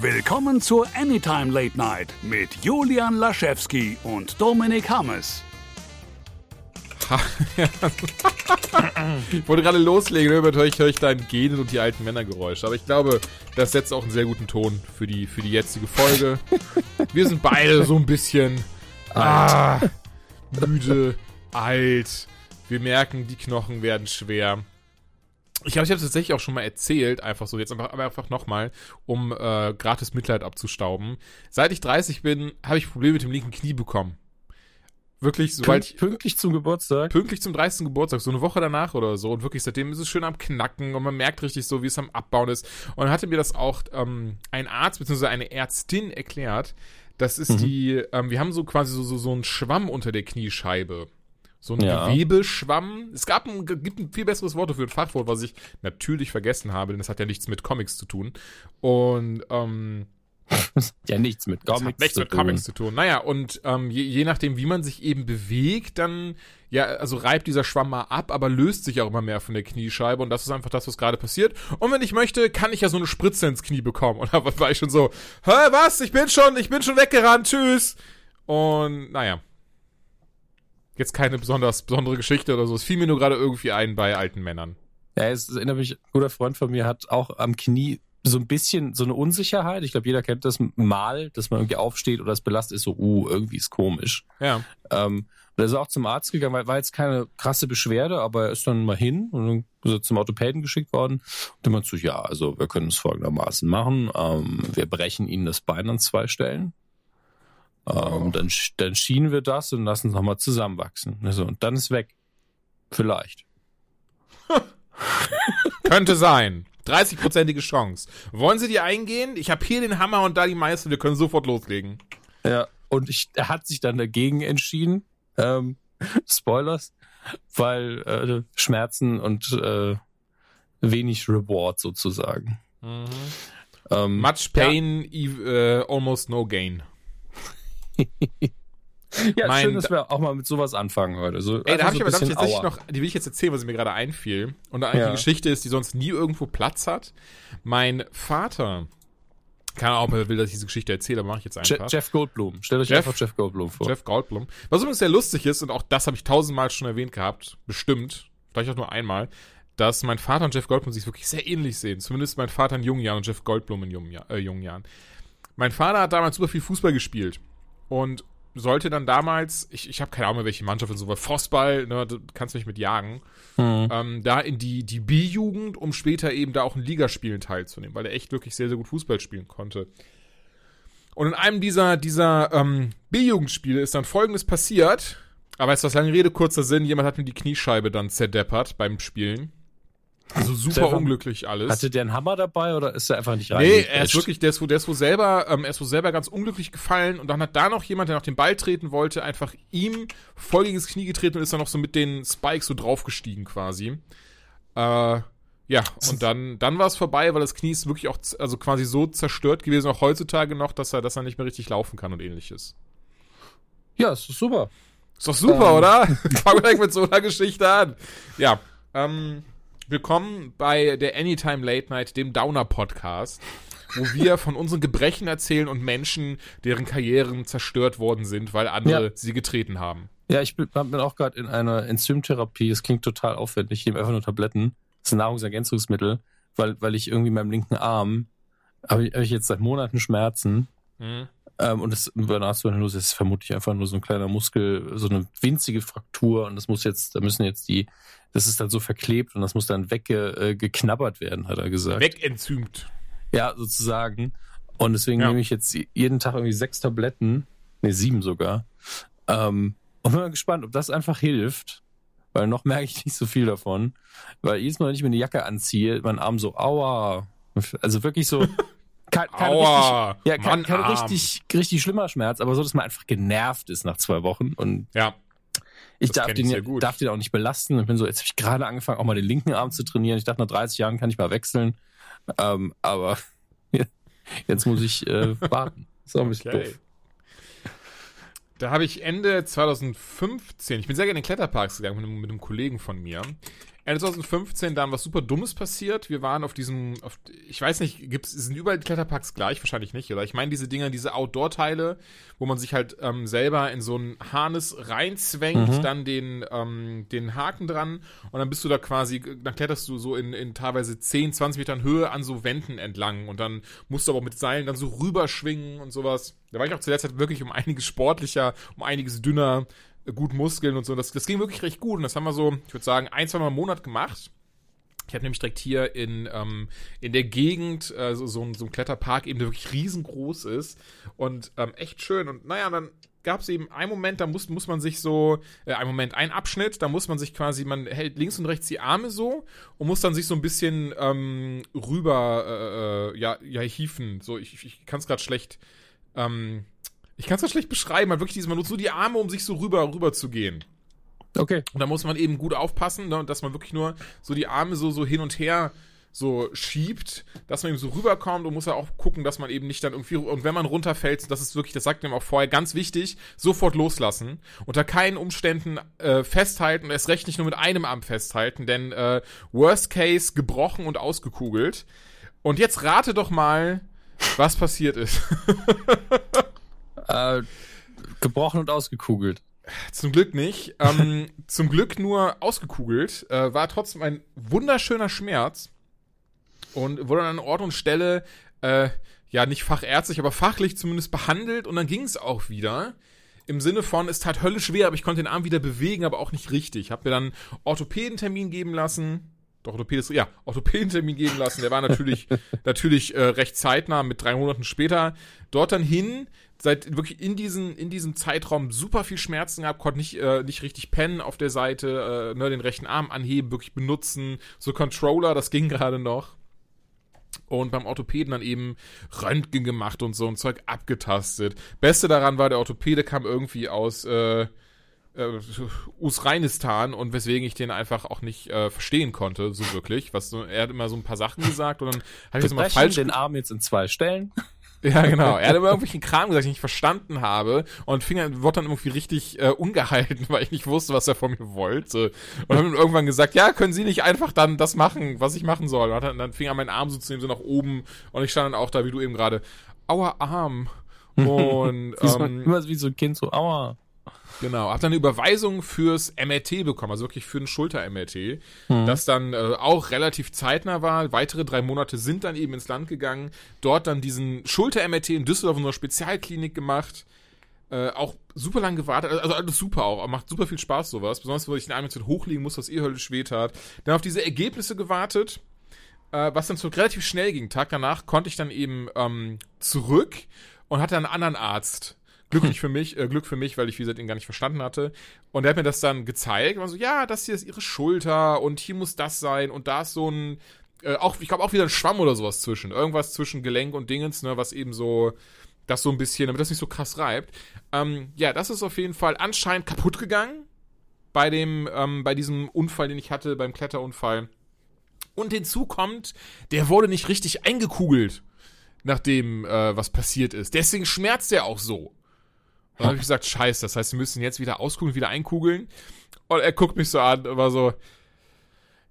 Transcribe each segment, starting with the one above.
Willkommen zur Anytime Late Night mit Julian Laschewski und Dominik Hammes. ich wollte gerade loslegen, ne? höre ich, höre ich dein Genen und die alten Männergeräusche. Aber ich glaube, das setzt auch einen sehr guten Ton für die, für die jetzige Folge. Wir sind beide so ein bisschen ah, müde, alt. Wir merken, die Knochen werden schwer. Ich glaube, ich habe es tatsächlich auch schon mal erzählt, einfach so, jetzt einfach, aber einfach nochmal, um äh, gratis Mitleid abzustauben. Seit ich 30 bin, habe ich Probleme mit dem linken Knie bekommen. Wirklich, sobald ich. Pünktlich zum Geburtstag? Pünktlich zum 30. Geburtstag, so eine Woche danach oder so. Und wirklich seitdem ist es schön am Knacken und man merkt richtig so, wie es am Abbauen ist. Und dann hatte mir das auch ähm, ein Arzt bzw. eine Ärztin erklärt. Das ist mhm. die, ähm, wir haben so quasi so, so, so einen Schwamm unter der Kniescheibe. So ein ja. Gewebeschwamm. Es gab ein, gibt ein viel besseres Wort für ein Fachwort, was ich natürlich vergessen habe, denn das hat ja nichts mit Comics zu tun. Und ähm, ja nichts mit Comics. Das hat nichts mit tun. Comics zu tun. Naja, und ähm, je, je nachdem, wie man sich eben bewegt, dann, ja, also reibt dieser Schwamm mal ab, aber löst sich auch immer mehr von der Kniescheibe und das ist einfach das, was gerade passiert. Und wenn ich möchte, kann ich ja so eine Spritze ins Knie bekommen. Und da war ich schon so, hä, was? Ich bin schon, ich bin schon weggerannt, tschüss. Und naja, jetzt keine besonders besondere Geschichte oder so. Es fiel mir nur gerade irgendwie ein bei alten Männern. Ja, es erinnert mich, ein guter Freund von mir hat auch am Knie so ein bisschen so eine Unsicherheit. Ich glaube, jeder kennt das mal, dass man irgendwie aufsteht oder das belastet ist so, uh, irgendwie ist komisch. Ja. Ähm, und er ist auch zum Arzt gegangen, weil war jetzt keine krasse Beschwerde, aber er ist dann mal hin und dann zum Orthopäden geschickt worden. Und dann meinte so, ja, also wir können es folgendermaßen machen. Ähm, wir brechen Ihnen das Bein an zwei Stellen. Ähm, dann, dann schienen wir das und lassen es nochmal zusammenwachsen. Also, und dann ist weg. Vielleicht. Könnte sein. 30-prozentige Chance. Wollen Sie die eingehen? Ich habe hier den Hammer und da die Meister. Wir können sofort loslegen. Ja, und ich, er hat sich dann dagegen entschieden. Ähm, Spoilers. Weil äh, Schmerzen und äh, wenig Reward sozusagen. Mhm. Ähm, Much pain, ja. uh, almost no gain. ja, mein, schön, dass wir auch mal mit sowas anfangen heute. So, ey, da habe so ich aber tatsächlich noch, die will ich jetzt erzählen, was mir gerade einfiel. Und da ja. eine Geschichte ist, die sonst nie irgendwo Platz hat. Mein Vater, keine Ahnung, ob er will, dass ich diese Geschichte erzähle, aber mache ich jetzt einfach. Jeff Goldblum. Stellt euch Jeff, einfach Jeff Goldblum vor. Jeff Goldblum. Was übrigens sehr lustig ist, und auch das habe ich tausendmal schon erwähnt gehabt, bestimmt, vielleicht auch nur einmal, dass mein Vater und Jeff Goldblum sich wirklich sehr ähnlich sehen. Zumindest mein Vater in jungen Jahren und Jeff Goldblum in jungen, äh, jungen Jahren. Mein Vater hat damals super viel Fußball gespielt und sollte dann damals, ich, ich habe keine Ahnung mehr, welche Mannschaft und so, weil Frostball, ne, du kannst mich mit jagen, mhm. ähm, da in die, die B-Jugend, um später eben da auch in Ligaspielen teilzunehmen, weil er echt wirklich sehr, sehr gut Fußball spielen konnte. Und in einem dieser, dieser ähm, B-Jugendspiele ist dann folgendes passiert, aber jetzt was lange Rede, kurzer Sinn, jemand hat mir die Kniescheibe dann zerdeppert beim Spielen. Also super Stefan, unglücklich alles. Hatte der einen Hammer dabei oder ist er einfach nicht rein? Nee, er ist wirklich, der ist, wo, der ist wohl selber, ähm, er ist wohl selber ganz unglücklich gefallen und dann hat da noch jemand, der noch den Ball treten wollte, einfach ihm voll gegen das Knie getreten und ist dann noch so mit den Spikes so draufgestiegen quasi. Äh, ja, und dann, dann war es vorbei, weil das Knie ist wirklich auch, also quasi so zerstört gewesen, auch heutzutage noch, dass er, dass er nicht mehr richtig laufen kann und ähnliches. Ja, ist doch super. Ist doch super, ähm. oder? Fangen wir direkt mit so einer Geschichte an. Ja, ähm, Willkommen bei der Anytime Late Night, dem Downer Podcast, wo wir von unseren Gebrechen erzählen und Menschen, deren Karrieren zerstört worden sind, weil andere ja. sie getreten haben. Ja, ich bin, bin auch gerade in einer Enzymtherapie. Es klingt total aufwendig. Ich nehme einfach nur Tabletten. Das ist ein Nahrungsergänzungsmittel, weil, weil ich irgendwie meinem linken Arm habe ich, hab ich jetzt seit Monaten Schmerzen. Mhm. Ähm, und das Bernardsvenose ist vermutlich einfach nur so ein kleiner Muskel, so eine winzige Fraktur und das muss jetzt, da müssen jetzt die, das ist dann so verklebt und das muss dann weggeknabbert äh, werden, hat er gesagt. Wegenzymt. Ja, sozusagen. Und deswegen ja. nehme ich jetzt jeden Tag irgendwie sechs Tabletten, ne, sieben sogar. Ähm, und bin mal gespannt, ob das einfach hilft, weil noch merke ich nicht so viel davon. Weil jedes Mal, wenn ich mir eine Jacke anziehe, mein Arm so, aua. Also wirklich so, kein, kein Aua, richtig, ja, kein, kein richtig, richtig schlimmer Schmerz, aber so, dass man einfach genervt ist nach zwei Wochen. Und ja. Ich darf den, ich darf den auch nicht belasten. Ich bin so, jetzt habe ich gerade angefangen, auch mal den linken Arm zu trainieren. Ich dachte, nach 30 Jahren kann ich mal wechseln. Ähm, aber jetzt muss ich äh, warten. auch ein bisschen okay. doof. Da habe ich Ende 2015, ich bin sehr gerne in Kletterparks gegangen mit einem, mit einem Kollegen von mir. Ende 2015 dann was super Dummes passiert. Wir waren auf diesem, auf, ich weiß nicht, gibt's, sind überall die Kletterparks gleich? Wahrscheinlich nicht, oder? Ich meine diese Dinger, diese Outdoor-Teile, wo man sich halt ähm, selber in so ein Harness reinzwängt, mhm. dann den, ähm, den Haken dran und dann bist du da quasi, dann kletterst du so in, in teilweise 10, 20 Metern Höhe an so Wänden entlang und dann musst du aber mit Seilen dann so rüberschwingen und sowas. Da war ich auch zu der Zeit wirklich um einiges sportlicher, um einiges dünner gut Muskeln und so. Das, das ging wirklich recht gut. Und das haben wir so, ich würde sagen, ein, zwei Mal im Monat gemacht. Ich habe nämlich direkt hier in, ähm, in der Gegend äh, so, so, ein, so ein Kletterpark eben, der wirklich riesengroß ist und ähm, echt schön. Und naja, dann gab es eben einen Moment, da muss, muss man sich so, äh, ein Moment, ein Abschnitt, da muss man sich quasi, man hält links und rechts die Arme so und muss dann sich so ein bisschen ähm, rüber, äh, äh ja, ja, hieven. So, ich, ich kann es gerade schlecht, ähm, ich kann es schlecht beschreiben, man wirklich diesmal nutzt nur die Arme, um sich so rüber, rüber zu gehen. Okay. Und da muss man eben gut aufpassen, ne, dass man wirklich nur so die Arme so, so hin und her so schiebt, dass man eben so rüberkommt und muss ja auch gucken, dass man eben nicht dann irgendwie, und wenn man runterfällt, das ist wirklich, das sagt ihm auch vorher, ganz wichtig, sofort loslassen. Unter keinen Umständen äh, festhalten und erst recht nicht nur mit einem Arm festhalten, denn äh, Worst Case gebrochen und ausgekugelt. Und jetzt rate doch mal, was passiert ist. Äh, gebrochen und ausgekugelt. Zum Glück nicht. Ähm, zum Glück nur ausgekugelt. Äh, war trotzdem ein wunderschöner Schmerz. Und wurde an Ort und Stelle, äh, ja, nicht fachärztlich, aber fachlich zumindest behandelt. Und dann ging es auch wieder. Im Sinne von, es tat höllisch schwer, aber ich konnte den Arm wieder bewegen, aber auch nicht richtig. Hab mir dann Orthopädentermin geben lassen. Doch, Orthopädes, ja, Orthopädentermin geben lassen. Der war natürlich, natürlich äh, recht zeitnah, mit drei Monaten später. Dort dann hin, seit wirklich in diesen in diesem Zeitraum super viel Schmerzen gehabt, konnte nicht äh, nicht richtig pennen auf der Seite, äh, ne, den rechten Arm anheben, wirklich benutzen, so Controller, das ging gerade noch. Und beim Orthopäden dann eben Röntgen gemacht und so ein Zeug abgetastet. Beste daran war, der Orthopäde kam irgendwie aus äh, äh, Usreinistan und weswegen ich den einfach auch nicht äh, verstehen konnte, so wirklich. Was so, er hat immer so ein paar Sachen gesagt und dann habe ich das immer falsch. den Arm jetzt in zwei Stellen. Ja, genau. Er hat immer irgendwelchen Kram gesagt, den ich nicht verstanden habe und fing dann, wurde dann irgendwie richtig äh, ungehalten, weil ich nicht wusste, was er von mir wollte. Und haben irgendwann gesagt, ja, können Sie nicht einfach dann das machen, was ich machen soll? Und dann, dann fing er meinen Arm so zu nehmen, so nach oben und ich stand dann auch da, wie du eben gerade, aua Arm. Und ähm, immer wie so ein Kind so, aua. Genau, hab dann eine Überweisung fürs MRT bekommen, also wirklich für ein Schulter-MRT, mhm. das dann äh, auch relativ zeitnah war. Weitere drei Monate sind dann eben ins Land gegangen, dort dann diesen Schulter-MRT in Düsseldorf in einer Spezialklinik gemacht. Äh, auch super lang gewartet, also alles super auch, macht super viel Spaß sowas, besonders weil ich den jetzt hochlegen muss, was eh höllisch weht hat. Dann auf diese Ergebnisse gewartet, äh, was dann so relativ schnell ging. Tag danach konnte ich dann eben ähm, zurück und hatte einen anderen Arzt Glücklich für mich, äh, Glück für mich, weil ich, wie gesagt, ihn gar nicht verstanden hatte. Und er hat mir das dann gezeigt und so, ja, das hier ist ihre Schulter und hier muss das sein und da ist so ein, äh, auch, ich glaube auch wieder ein Schwamm oder sowas zwischen. Irgendwas zwischen Gelenk und Dingens, ne, was eben so, das so ein bisschen, damit das nicht so krass reibt. Ähm, ja, das ist auf jeden Fall anscheinend kaputt gegangen bei dem, ähm, bei diesem Unfall, den ich hatte, beim Kletterunfall. Und hinzu kommt, der wurde nicht richtig eingekugelt, nachdem äh, was passiert ist. Deswegen schmerzt er auch so. Dann habe ich gesagt, scheiße, das heißt, wir müssen jetzt wieder auskugeln, wieder einkugeln. Und er guckt mich so an und war so,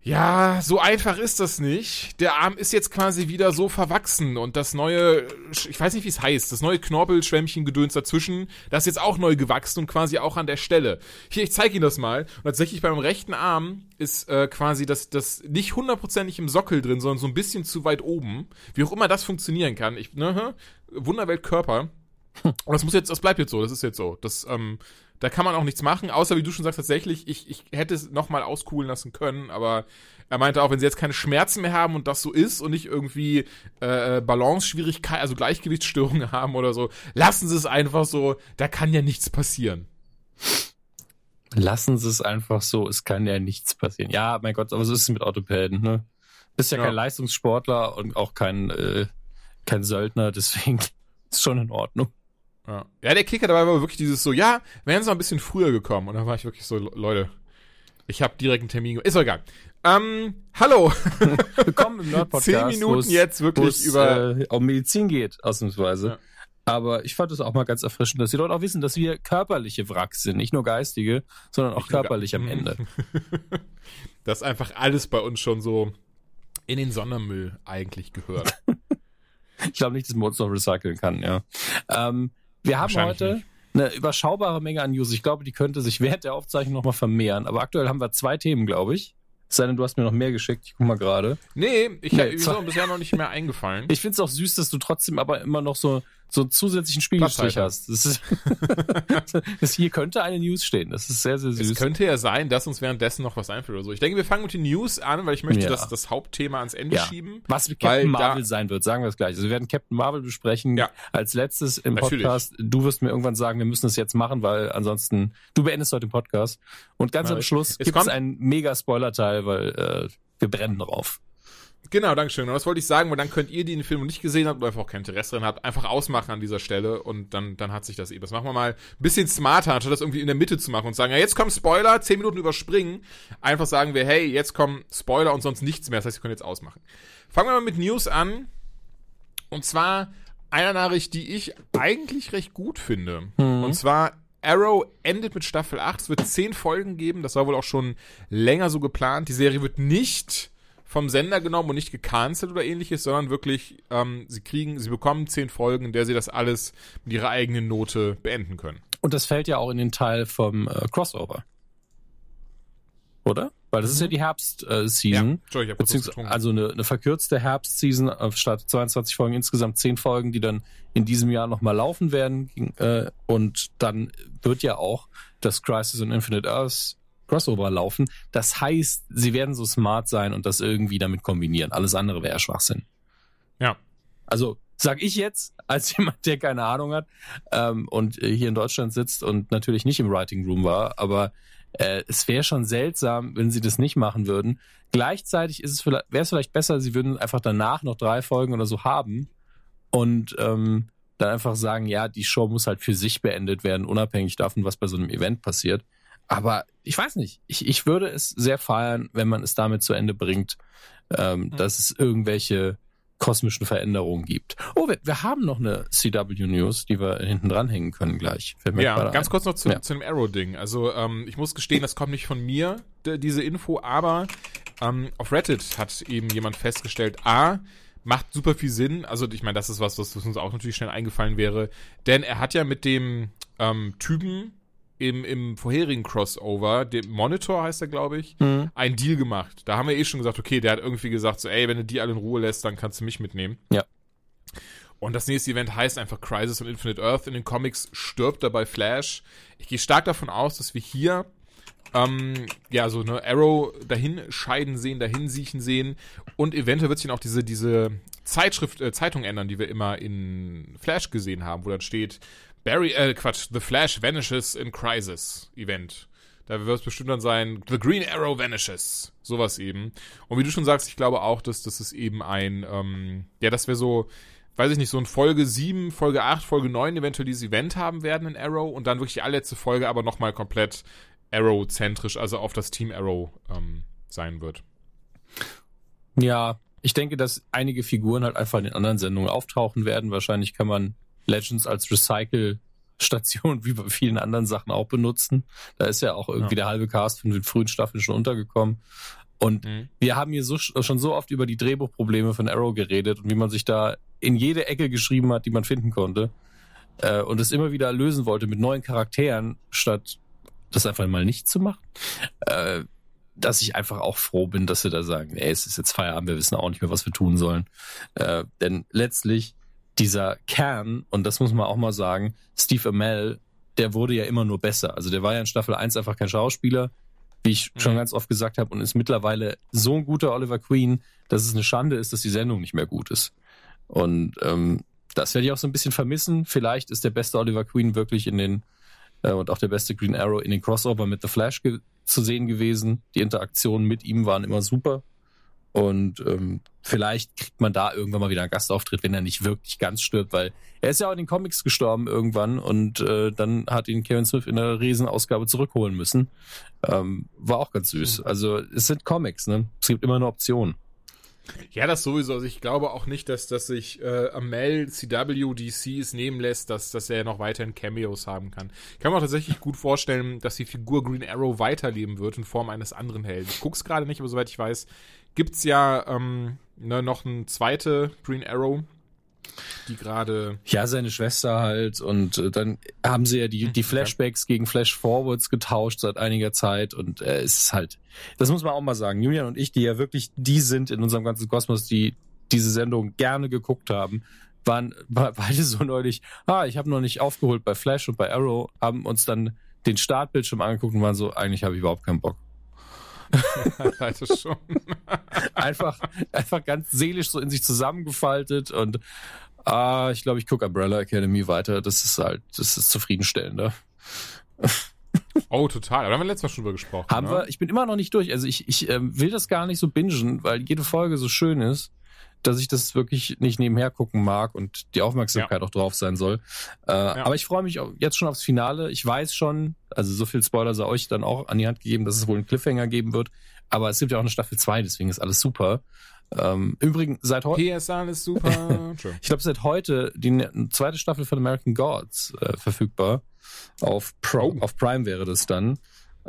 ja, so einfach ist das nicht. Der Arm ist jetzt quasi wieder so verwachsen und das neue, ich weiß nicht, wie es heißt, das neue Knorpelschwämmchen-Gedöns dazwischen, das ist jetzt auch neu gewachsen und quasi auch an der Stelle. Hier, ich zeige Ihnen das mal. Und tatsächlich beim rechten Arm ist äh, quasi das, das nicht hundertprozentig im Sockel drin, sondern so ein bisschen zu weit oben. Wie auch immer das funktionieren kann. Ich, ne, Wunderwelt Körper. Und das muss jetzt, das bleibt jetzt so, das ist jetzt so. Das, ähm, da kann man auch nichts machen, außer wie du schon sagst, tatsächlich, ich, ich hätte es nochmal auskugeln lassen können, aber er meinte auch, wenn sie jetzt keine Schmerzen mehr haben und das so ist und nicht irgendwie äh, Balance-Schwierigkeiten, also Gleichgewichtsstörungen haben oder so, lassen sie es einfach so, da kann ja nichts passieren. Lassen sie es einfach so, es kann ja nichts passieren. Ja, mein Gott, aber so ist es mit Orthopäden, ne? Bist ja, ja. kein Leistungssportler und auch kein, äh, kein Söldner, deswegen ist schon in Ordnung. Ja. ja, der Kicker dabei war wirklich dieses so, ja, wären sie mal ein bisschen früher gekommen. Und dann war ich wirklich so, Leute, ich habe direkt einen Termin. Ist doch egal. Ähm, hallo. Willkommen im Nerd-Podcast. Zehn Minuten jetzt wirklich über... Äh, um Medizin geht, ausnahmsweise. Aber ich fand es auch mal ganz erfrischend, dass die Leute auch wissen, dass wir körperliche Wracks sind. Nicht nur geistige, sondern auch nicht körperlich am Ende. dass einfach alles bei uns schon so in den Sondermüll eigentlich gehört. ich glaube nicht, dass man uns noch recyceln kann, ja. Ähm, wir haben heute nicht. eine überschaubare Menge an News. Ich glaube, die könnte sich während der Aufzeichnung nochmal vermehren. Aber aktuell haben wir zwei Themen, glaube ich. Es sei denn, du hast mir noch mehr geschickt. Ich guck mal gerade. Nee, ich nee, habe so bisher noch nicht mehr eingefallen. Ich finde es auch süß, dass du trotzdem aber immer noch so so einen zusätzlichen Spiegelstrich hast. Das ist, das hier könnte eine News stehen. Das ist sehr, sehr süß. Es könnte ja sein, dass uns währenddessen noch was einfällt oder so. Ich denke, wir fangen mit den News an, weil ich möchte ja. das, das Hauptthema ans Ende ja. schieben. Was mit Captain Marvel sein wird, sagen wir es gleich. Also wir werden Captain Marvel besprechen ja. als letztes im Natürlich. Podcast. Du wirst mir irgendwann sagen, wir müssen es jetzt machen, weil ansonsten, du beendest heute den Podcast. Und ganz am Schluss gibt es einen mega Spoiler-Teil, weil äh, wir brennen drauf. Genau, Dankeschön. Und das wollte ich sagen, weil dann könnt ihr, die den Film nicht gesehen habt oder einfach auch kein Interesse drin habt, einfach ausmachen an dieser Stelle und dann, dann hat sich das eh. Das machen wir mal ein bisschen smarter, anstatt das irgendwie in der Mitte zu machen und sagen, ja, jetzt kommen Spoiler, zehn Minuten überspringen. Einfach sagen wir, hey, jetzt kommen Spoiler und sonst nichts mehr. Das heißt, ihr könnt jetzt ausmachen. Fangen wir mal mit News an. Und zwar einer Nachricht, die ich eigentlich recht gut finde. Mhm. Und zwar Arrow endet mit Staffel 8. Es wird zehn Folgen geben. Das war wohl auch schon länger so geplant. Die Serie wird nicht vom Sender genommen und nicht gecancelt oder ähnliches, sondern wirklich, ähm, sie kriegen, sie bekommen zehn Folgen, in der sie das alles mit ihrer eigenen Note beenden können. Und das fällt ja auch in den Teil vom äh, Crossover. Oder? Weil das mhm. ist ja mhm. die Herbst-Season. Äh, ja, also eine, eine verkürzte Herbst-Season statt 22 Folgen, insgesamt 10 Folgen, die dann in diesem Jahr nochmal laufen werden. Äh, und dann wird ja auch das Crisis on Infinite Earth Crossover laufen. Das heißt, sie werden so smart sein und das irgendwie damit kombinieren. Alles andere wäre Schwachsinn. Ja. Also sag ich jetzt, als jemand, der keine Ahnung hat ähm, und hier in Deutschland sitzt und natürlich nicht im Writing Room war, aber äh, es wäre schon seltsam, wenn sie das nicht machen würden. Gleichzeitig ist es wäre es vielleicht besser, sie würden einfach danach noch drei Folgen oder so haben und ähm, dann einfach sagen, ja, die Show muss halt für sich beendet werden, unabhängig davon, was bei so einem Event passiert. Aber ich weiß nicht. Ich, ich würde es sehr feiern, wenn man es damit zu Ende bringt, ähm, mhm. dass es irgendwelche kosmischen Veränderungen gibt. Oh, wir, wir haben noch eine CW News, die wir hinten dranhängen können gleich. Ja, ganz ein. kurz noch zu, ja. zu dem Arrow-Ding. Also ähm, ich muss gestehen, das kommt nicht von mir, diese Info, aber ähm, auf Reddit hat eben jemand festgestellt, a, macht super viel Sinn. Also ich meine, das ist was, was uns auch natürlich schnell eingefallen wäre. Denn er hat ja mit dem ähm, Typen, im, im vorherigen Crossover, dem Monitor heißt er, glaube ich, mhm. einen Deal gemacht. Da haben wir eh schon gesagt, okay, der hat irgendwie gesagt, so, ey, wenn du die alle in Ruhe lässt, dann kannst du mich mitnehmen. Ja. Und das nächste Event heißt einfach Crisis on Infinite Earth. In den Comics stirbt dabei Flash. Ich gehe stark davon aus, dass wir hier ähm, ja, so eine Arrow dahin scheiden sehen, dahin siechen sehen. Und eventuell wird sich dann auch diese, diese Zeitschrift, äh, Zeitung ändern, die wir immer in Flash gesehen haben, wo dann steht, Barry, äh, Quatsch, The Flash Vanishes in Crisis Event. Da wird es bestimmt dann sein, The Green Arrow Vanishes. Sowas eben. Und wie du schon sagst, ich glaube auch, dass das ist eben ein, ähm, ja, das wäre so, weiß ich nicht, so ein Folge 7, Folge 8, Folge 9 eventuell dieses Event haben werden in Arrow und dann wirklich die allerletzte Folge aber nochmal komplett Arrow-zentrisch, also auf das Team Arrow ähm, sein wird. Ja, ich denke, dass einige Figuren halt einfach in den anderen Sendungen auftauchen werden. Wahrscheinlich kann man Legends als Recycle-Station wie bei vielen anderen Sachen auch benutzen. Da ist ja auch irgendwie ja. der halbe Cast von den frühen Staffeln schon untergekommen. Und mhm. wir haben hier so, schon so oft über die Drehbuchprobleme von Arrow geredet und wie man sich da in jede Ecke geschrieben hat, die man finden konnte. Äh, und es immer wieder lösen wollte mit neuen Charakteren, statt das einfach mal nicht zu machen. Äh, dass ich einfach auch froh bin, dass sie da sagen, ey, es ist jetzt Feierabend, wir wissen auch nicht mehr, was wir tun sollen. Äh, denn letztlich dieser Kern, und das muss man auch mal sagen, Steve Amell, der wurde ja immer nur besser. Also der war ja in Staffel 1 einfach kein Schauspieler, wie ich mhm. schon ganz oft gesagt habe, und ist mittlerweile so ein guter Oliver Queen, dass es eine Schande ist, dass die Sendung nicht mehr gut ist. Und ähm, das werde ich auch so ein bisschen vermissen. Vielleicht ist der beste Oliver Queen wirklich in den äh, und auch der beste Green Arrow in den Crossover mit The Flash zu sehen gewesen. Die Interaktionen mit ihm waren immer super. Und ähm, vielleicht kriegt man da irgendwann mal wieder einen Gastauftritt, wenn er nicht wirklich ganz stirbt, weil er ist ja auch in den Comics gestorben irgendwann und äh, dann hat ihn Kevin Smith in der Riesenausgabe zurückholen müssen. Ähm, war auch ganz süß. Also es sind Comics, ne? Es gibt immer eine Option. Ja, das sowieso. Also ich glaube auch nicht, dass, dass sich äh, Amel CW DCs nehmen lässt, dass, dass er noch weiterhin Cameos haben kann. Ich kann mir auch tatsächlich gut vorstellen, dass die Figur Green Arrow weiterleben wird in Form eines anderen Helden. Ich guck's gerade nicht, aber soweit ich weiß, gibt's ja ähm, ne, noch eine zweite Green Arrow, die gerade. Ja, seine Schwester halt. Und äh, dann haben sie ja die, die Flashbacks okay. gegen Flash-Forwards getauscht seit einiger Zeit. Und äh, es ist halt, das muss man auch mal sagen. Julian und ich, die ja wirklich die sind in unserem ganzen Kosmos, die diese Sendung gerne geguckt haben, waren beide so neulich, ah, ich habe noch nicht aufgeholt bei Flash und bei Arrow, haben uns dann den Startbildschirm angeguckt und waren so, eigentlich habe ich überhaupt keinen Bock. Leider schon. einfach, einfach ganz seelisch so in sich zusammengefaltet und ah, ich glaube, ich gucke Umbrella Academy weiter. Das ist halt, das ist zufriedenstellender. Oh, total. Aber da haben wir letztes Mal schon drüber gesprochen. Haben ne? wir, ich bin immer noch nicht durch. Also ich, ich ähm, will das gar nicht so bingen, weil jede Folge so schön ist dass ich das wirklich nicht nebenher gucken mag und die Aufmerksamkeit ja. auch drauf sein soll. Äh, ja. Aber ich freue mich jetzt schon aufs Finale. Ich weiß schon, also so viel Spoiler sei euch dann auch an die Hand gegeben, dass es wohl einen Cliffhanger geben wird. Aber es gibt ja auch eine Staffel 2, deswegen ist alles super. Ähm, Übrigens, seit heute. Hier ist super. ich glaube, seit heute die ne-, zweite Staffel von American Gods äh, verfügbar. Auf, Pro, oh. auf Prime wäre das dann.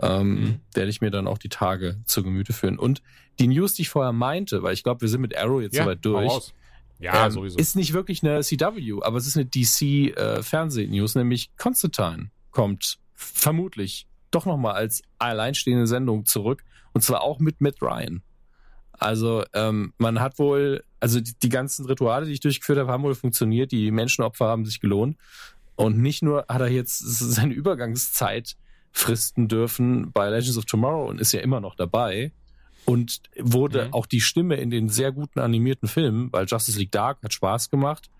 Ähm, mhm. Werde ich mir dann auch die Tage zu Gemüte führen. Und die News, die ich vorher meinte, weil ich glaube, wir sind mit Arrow jetzt ja, soweit durch. Ja, ähm, sowieso. Ist nicht wirklich eine CW, aber es ist eine DC äh, Fernseh-News, nämlich Constantine kommt vermutlich doch nochmal als alleinstehende Sendung zurück und zwar auch mit Matt Ryan. Also ähm, man hat wohl, also die, die ganzen Rituale, die ich durchgeführt habe, haben wohl funktioniert. Die Menschenopfer haben sich gelohnt. Und nicht nur hat er jetzt seine Übergangszeit fristen dürfen bei Legends of Tomorrow und ist ja immer noch dabei, und wurde mhm. auch die Stimme in den sehr guten animierten Filmen, weil Justice League Dark hat Spaß gemacht.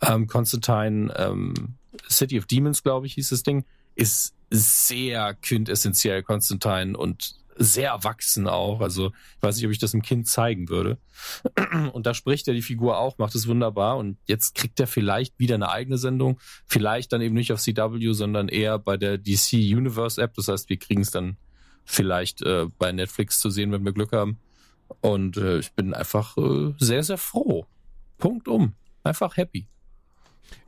Ähm, Constantine ähm, City of Demons, glaube ich, hieß das Ding, ist sehr quintessentiell Constantine und sehr erwachsen auch. Also ich weiß nicht, ob ich das einem Kind zeigen würde. Und da spricht er die Figur auch, macht es wunderbar. Und jetzt kriegt er vielleicht wieder eine eigene Sendung. Vielleicht dann eben nicht auf CW, sondern eher bei der DC Universe App. Das heißt, wir kriegen es dann vielleicht äh, bei Netflix zu sehen, wenn wir Glück haben. Und äh, ich bin einfach äh, sehr, sehr froh. Punkt um. Einfach happy.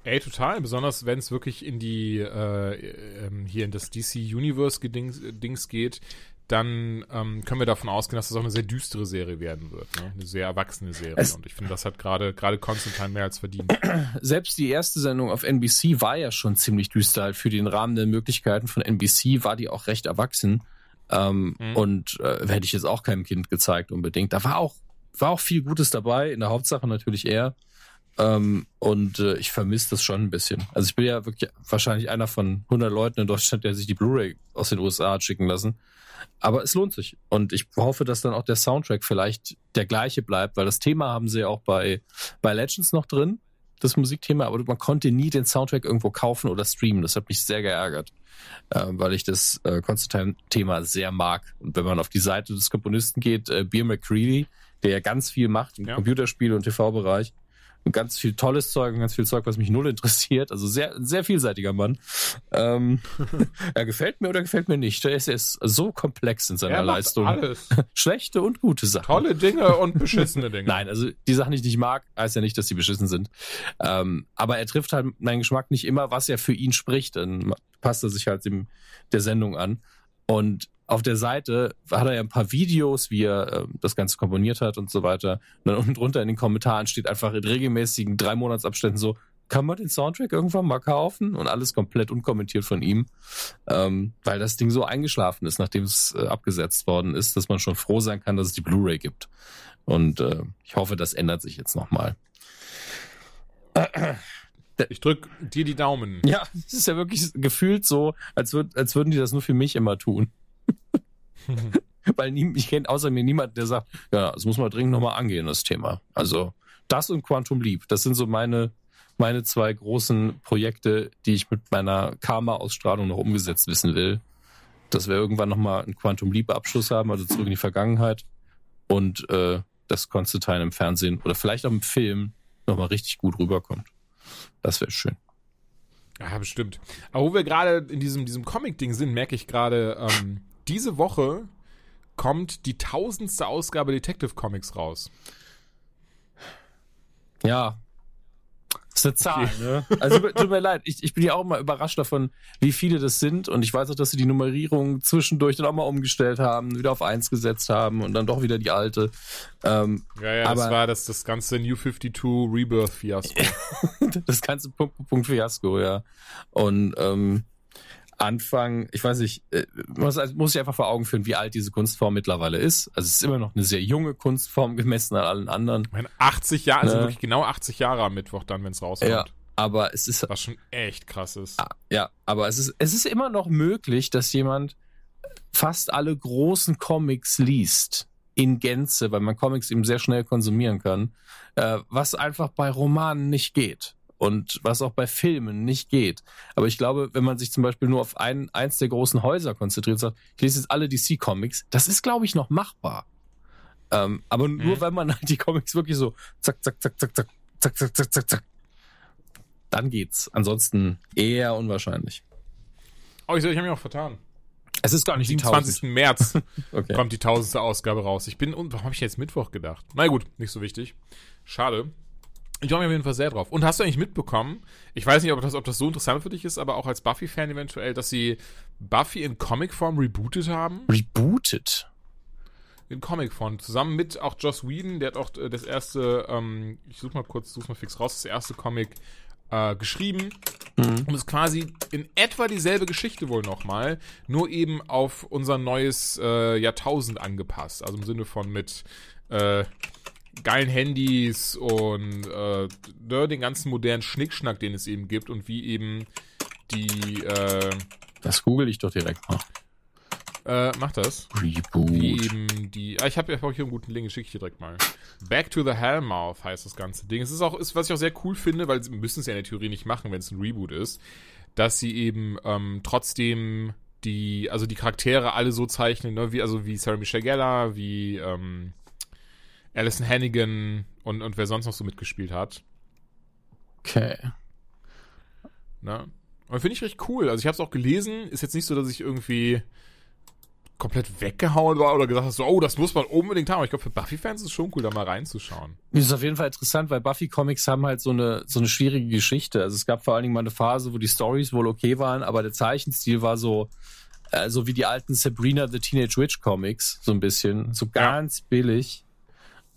Ey, total. Besonders wenn es wirklich in die, äh, ähm, hier in das DC Universe Dings geht, dann ähm, können wir davon ausgehen, dass das auch eine sehr düstere Serie werden wird. Ne? Eine sehr erwachsene Serie. Es und ich finde, das hat gerade gerade Constantine mehr als verdient. Selbst die erste Sendung auf NBC war ja schon ziemlich düster. Halt für den Rahmen der Möglichkeiten von NBC war die auch recht erwachsen. Ähm, mhm. Und äh, hätte ich jetzt auch keinem Kind gezeigt unbedingt. Da war auch, war auch viel Gutes dabei, in der Hauptsache natürlich er. Ähm, und äh, ich vermisse das schon ein bisschen. Also ich bin ja wirklich wahrscheinlich einer von 100 Leuten in Deutschland, der sich die Blu-ray aus den USA hat schicken lassen. Aber es lohnt sich. Und ich hoffe, dass dann auch der Soundtrack vielleicht der gleiche bleibt, weil das Thema haben sie ja auch bei, bei Legends noch drin, das Musikthema, aber man konnte nie den Soundtrack irgendwo kaufen oder streamen. Das hat mich sehr geärgert äh, weil ich das äh, Konstantin-Thema sehr mag. Und wenn man auf die Seite des Komponisten geht, äh, Beer McCready, der ja ganz viel macht im ja. Computerspiel- und TV-Bereich, ganz viel tolles Zeug und ganz viel Zeug, was mich null interessiert. Also sehr, sehr vielseitiger Mann. Ähm, er gefällt mir oder gefällt mir nicht. Er ist, er ist so komplex in seiner er Leistung. Alles. Schlechte und gute Sachen. Tolle Dinge und beschissene Dinge. Nein, also die Sachen, die ich nicht mag, heißt ja nicht, dass sie beschissen sind. Ähm, aber er trifft halt meinen Geschmack nicht immer, was er für ihn spricht. Dann passt er sich halt dem, der Sendung an. Und auf der Seite hat er ja ein paar Videos, wie er äh, das Ganze komponiert hat und so weiter. Und dann unten drunter in den Kommentaren steht einfach in regelmäßigen drei Monatsabständen so, kann man den Soundtrack irgendwann mal kaufen? Und alles komplett unkommentiert von ihm, ähm, weil das Ding so eingeschlafen ist, nachdem es äh, abgesetzt worden ist, dass man schon froh sein kann, dass es die Blu-ray gibt. Und äh, ich hoffe, das ändert sich jetzt nochmal. Ich drück dir die Daumen. Ja, es ist ja wirklich gefühlt so, als, würd, als würden die das nur für mich immer tun. Weil nie, ich kenne außer mir niemanden, der sagt, ja, das muss man dringend nochmal angehen, das Thema. Also das und Quantum Leap, das sind so meine, meine zwei großen Projekte, die ich mit meiner Karma-Ausstrahlung noch umgesetzt wissen will. Dass wir irgendwann nochmal einen Quantum Leap-Abschluss haben, also zurück in die Vergangenheit. Und äh, das Konstantin im Fernsehen oder vielleicht auch im Film nochmal richtig gut rüberkommt. Das wäre schön. Ja, bestimmt. Aber wo wir gerade in diesem, diesem Comic-Ding sind, merke ich gerade, ähm, diese Woche kommt die tausendste Ausgabe Detective Comics raus. Ja, das ist eine Zahl, ne? Also tut mir leid, ich, ich bin ja auch mal überrascht davon, wie viele das sind. Und ich weiß auch, dass sie die Nummerierung zwischendurch dann auch mal umgestellt haben, wieder auf eins gesetzt haben und dann doch wieder die alte. Ähm, ja, ja, aber, das war das, das ganze New 52 Rebirth Fiasko. das ganze Punkt, Punkt Fiasko, ja. Und ähm, Anfang, ich weiß nicht, äh, muss, muss ich einfach vor Augen führen, wie alt diese Kunstform mittlerweile ist. Also es ist immer noch eine sehr junge Kunstform gemessen an allen anderen. Ich meine, 80 Jahre, also ne? wirklich genau 80 Jahre am Mittwoch dann, wenn es rauskommt. Ja, aber es ist was schon echt krass ist. Ah, ja, aber es ist es ist immer noch möglich, dass jemand fast alle großen Comics liest in Gänze, weil man Comics eben sehr schnell konsumieren kann, äh, was einfach bei Romanen nicht geht und was auch bei Filmen nicht geht. Aber ich glaube, wenn man sich zum Beispiel nur auf ein, eins der großen Häuser konzentriert, sagt, ich lese jetzt alle DC-Comics, das ist, glaube ich, noch machbar. Ähm, aber nur, mhm. wenn man halt die Comics wirklich so zack, zack, zack, zack, zack, zack, zack, zack, zack, zack, dann geht's. Ansonsten eher unwahrscheinlich. Oh, ich, ich habe mich auch vertan. Es ist gar nicht Am 27. März okay. kommt die tausendste Ausgabe raus. Ich bin, und warum habe ich jetzt Mittwoch gedacht? Na gut, nicht so wichtig. Schade. Ich freue mich auf jeden Fall sehr drauf. Und hast du eigentlich mitbekommen, ich weiß nicht, ob das, ob das so interessant für dich ist, aber auch als Buffy-Fan eventuell, dass sie Buffy in Comicform rebootet haben? Rebootet? In Comicform. Zusammen mit auch Joss Whedon, der hat auch äh, das erste, ähm, ich such mal kurz, such mal fix raus, das erste Comic äh, geschrieben. Mhm. Und ist quasi in etwa dieselbe Geschichte wohl nochmal, nur eben auf unser neues äh, Jahrtausend angepasst. Also im Sinne von mit äh, geilen Handys und äh, ne, den ganzen modernen Schnickschnack, den es eben gibt und wie eben die. Äh, das google ich doch direkt mal. Äh, mach das. Reboot. Wie eben die. Ah, ich habe ja auch hier einen guten Link, schicke ich dir direkt mal. Back to the Hellmouth heißt das ganze Ding. Es ist auch, ist, was ich auch sehr cool finde, weil sie müssen es ja in der Theorie nicht machen, wenn es ein Reboot ist, dass sie eben ähm, trotzdem die, also die Charaktere alle so zeichnen, ne, wie, also wie Sarah Michelle Gellar, wie, ähm, Alison Hannigan und, und wer sonst noch so mitgespielt hat. Okay. Na? Und finde ich recht cool. Also ich habe es auch gelesen. Ist jetzt nicht so, dass ich irgendwie komplett weggehauen war oder gesagt hast, so, oh, das muss man unbedingt haben. Aber ich glaube, für Buffy-Fans ist es schon cool, da mal reinzuschauen. Das ist auf jeden Fall interessant, weil Buffy-Comics haben halt so eine, so eine schwierige Geschichte. Also es gab vor allen Dingen mal eine Phase, wo die Stories wohl okay waren, aber der Zeichenstil war so, äh, so wie die alten Sabrina the Teenage Witch Comics, so ein bisschen. So ganz ja. billig.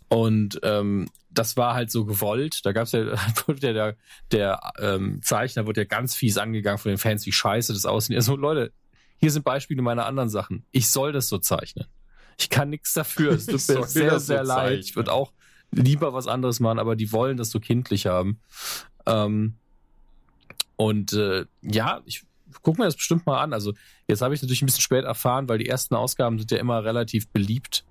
Und ähm, das war halt so gewollt. Da gab's ja, wurde ja der, der ähm, Zeichner wurde ja ganz fies angegangen von den Fans, wie scheiße das aussieht. Er so, Leute, hier sind Beispiele meiner anderen Sachen. Ich soll das so zeichnen. Ich kann nichts dafür. Es tut mir sehr, sehr so leid. Ich würde auch lieber was anderes machen, aber die wollen das so kindlich haben. Ähm, und äh, ja, ich gucke mir das bestimmt mal an. Also jetzt habe ich natürlich ein bisschen spät erfahren, weil die ersten Ausgaben sind ja immer relativ beliebt.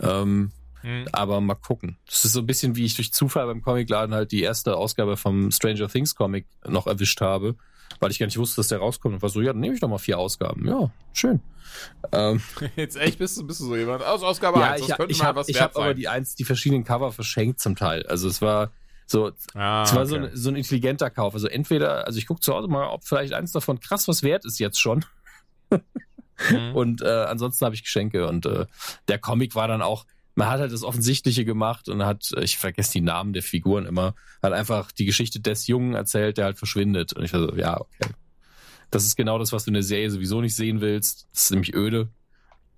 Ähm, Mhm. Aber mal gucken. Das ist so ein bisschen wie ich durch Zufall beim Comicladen halt die erste Ausgabe vom Stranger Things Comic noch erwischt habe, weil ich gar nicht wusste, dass der rauskommt und war so, ja, dann nehme ich doch mal vier Ausgaben. Ja, schön. Ähm, Jetzt echt bist du, bist du so jemand? Aus Ausgabe ja, 1, ich, könnte ich mal hab, was Ich habe aber die eins, die verschiedenen Cover verschenkt zum Teil. Also es war so, ah, es war okay. so, ein, so ein intelligenter Kauf. Also entweder, also ich gucke zu Hause mal, ob vielleicht eins davon krass was wert ist jetzt schon. mhm. Und äh, ansonsten habe ich Geschenke und äh, der Comic war dann auch, man hat halt das Offensichtliche gemacht und hat, ich vergesse die Namen der Figuren immer, hat einfach die Geschichte des Jungen erzählt, der halt verschwindet. Und ich war so, ja, okay. Das ist genau das, was du in der Serie sowieso nicht sehen willst. Das ist nämlich öde.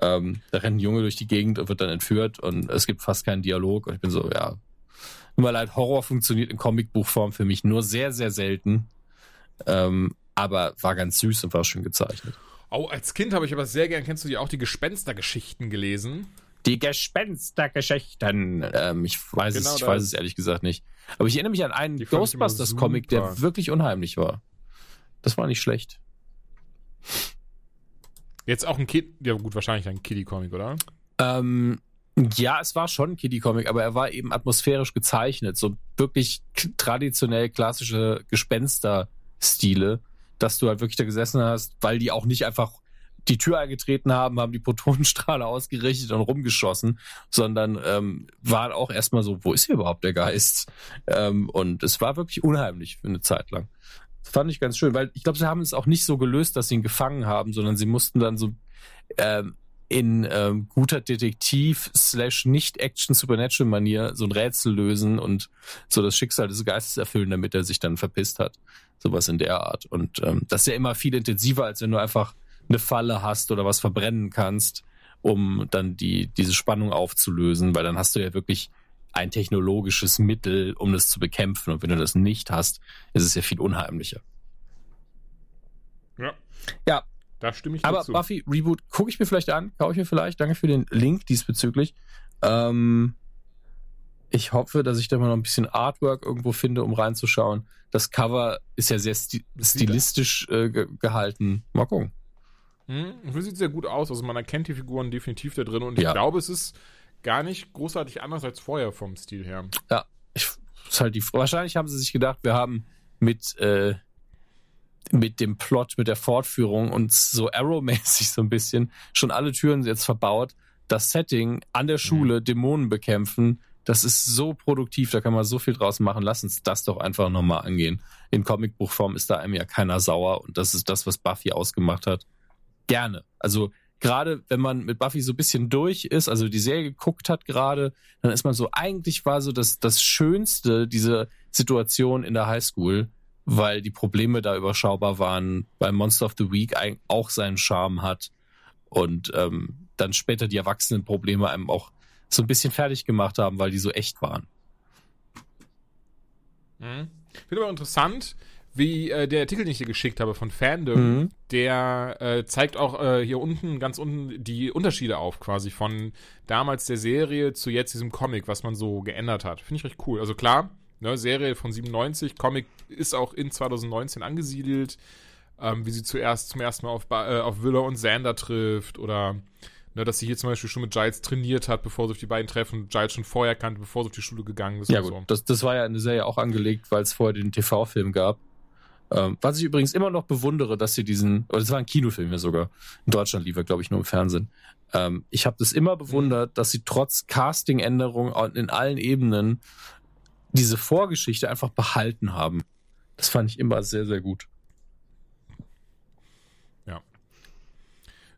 Ähm, da rennt ein Junge durch die Gegend und wird dann entführt und es gibt fast keinen Dialog. Und ich bin so, ja. Nur mal leid, Horror funktioniert in Comicbuchform für mich nur sehr, sehr selten. Ähm, aber war ganz süß und war schön gezeichnet. Oh, als Kind habe ich aber sehr gern, kennst du die auch die Gespenstergeschichten gelesen? Die Gespenstergeschichten. Ähm, ich weiß genau es, ich weiß es ehrlich gesagt nicht. Aber ich erinnere mich an einen Ghostbusters-Comic, der wirklich unheimlich war. Das war nicht schlecht. Jetzt auch ein Kid, ja gut, wahrscheinlich ein Kiddie-Comic, oder? Ähm, ja, es war schon ein Kiddie-Comic, aber er war eben atmosphärisch gezeichnet. So wirklich traditionell klassische Gespenster-Stile, dass du halt wirklich da gesessen hast, weil die auch nicht einfach die Tür eingetreten haben, haben die Protonenstrahle ausgerichtet und rumgeschossen, sondern ähm, waren auch erstmal so, wo ist hier überhaupt der Geist? Ähm, und es war wirklich unheimlich für eine Zeit lang. Das fand ich ganz schön, weil ich glaube, sie haben es auch nicht so gelöst, dass sie ihn gefangen haben, sondern sie mussten dann so ähm, in ähm, guter Detektiv slash nicht-Action Supernatural Manier so ein Rätsel lösen und so das Schicksal des Geistes erfüllen, damit er sich dann verpisst hat. Sowas in der Art. Und ähm, das ist ja immer viel intensiver, als wenn du einfach eine Falle hast oder was verbrennen kannst, um dann die, diese Spannung aufzulösen, weil dann hast du ja wirklich ein technologisches Mittel, um das zu bekämpfen. Und wenn du das nicht hast, ist es ja viel unheimlicher. Ja. Ja, Da stimme ich aber dazu. Buffy Reboot gucke ich mir vielleicht an, kaufe ich mir vielleicht. Danke für den Link diesbezüglich. Ähm, ich hoffe, dass ich da mal noch ein bisschen Artwork irgendwo finde, um reinzuschauen. Das Cover ist ja sehr sti stilistisch äh, ge gehalten. Mal gucken. Hm, das sieht sehr gut aus. Also man erkennt die Figuren definitiv da drin und ich Ja. glaube, es ist gar nicht großartig anders als vorher vom Stil her. Ja, ich, ist halt die, wahrscheinlich haben sie sich gedacht, wir haben mit, äh, mit dem Plot, mit der Fortführung und so Arrow-mäßig so ein bisschen schon alle Türen jetzt verbaut. Das Setting an der Schule, Dämonen bekämpfen, das ist so produktiv, da kann man so viel draus machen. Lass uns das doch einfach nochmal angehen. In Comicbuchform ist da einem ja keiner sauer und das ist das, was Buffy ausgemacht hat. Gerne. Also gerade wenn man mit Buffy so ein bisschen durch ist, also die Serie geguckt hat gerade, dann ist man so, eigentlich war so das, das Schönste, diese Situation in der Highschool, weil die Probleme da überschaubar waren, weil Monster of the Week auch seinen Charme hat und ähm, dann später die Erwachsenenprobleme einem auch so ein bisschen fertig gemacht haben, weil die so echt waren. Mhm. Finde aber interessant, wie äh, der Artikel, den ich dir geschickt habe von Fandom, Mhm. der äh, zeigt auch äh, hier unten, ganz unten, die Unterschiede auf, quasi von damals der Serie zu jetzt diesem Comic, was man so geändert hat. Finde ich recht cool. Also klar, ne, Serie von 97, Comic ist auch in 2019 angesiedelt, ähm, wie sie zuerst zum ersten Mal auf, Ba- äh, auf Willow und Xander trifft oder ne, dass sie hier zum Beispiel schon mit Giles trainiert hat, bevor sie auf die beiden treffen, Giles schon vorher kannte, bevor sie auf die Schule gegangen ist Ja und gut, so. das, das war ja in der Serie auch angelegt, weil es vorher den TV-Film gab. Ähm, was ich übrigens immer noch bewundere, dass sie diesen, oder das war ein Kinofilm ja sogar, in Deutschland lief er, glaube ich, nur im Fernsehen. Ähm, ich habe das immer bewundert, dass sie trotz Casting-Änderungen in allen Ebenen diese Vorgeschichte einfach behalten haben. Das fand ich immer sehr, sehr gut.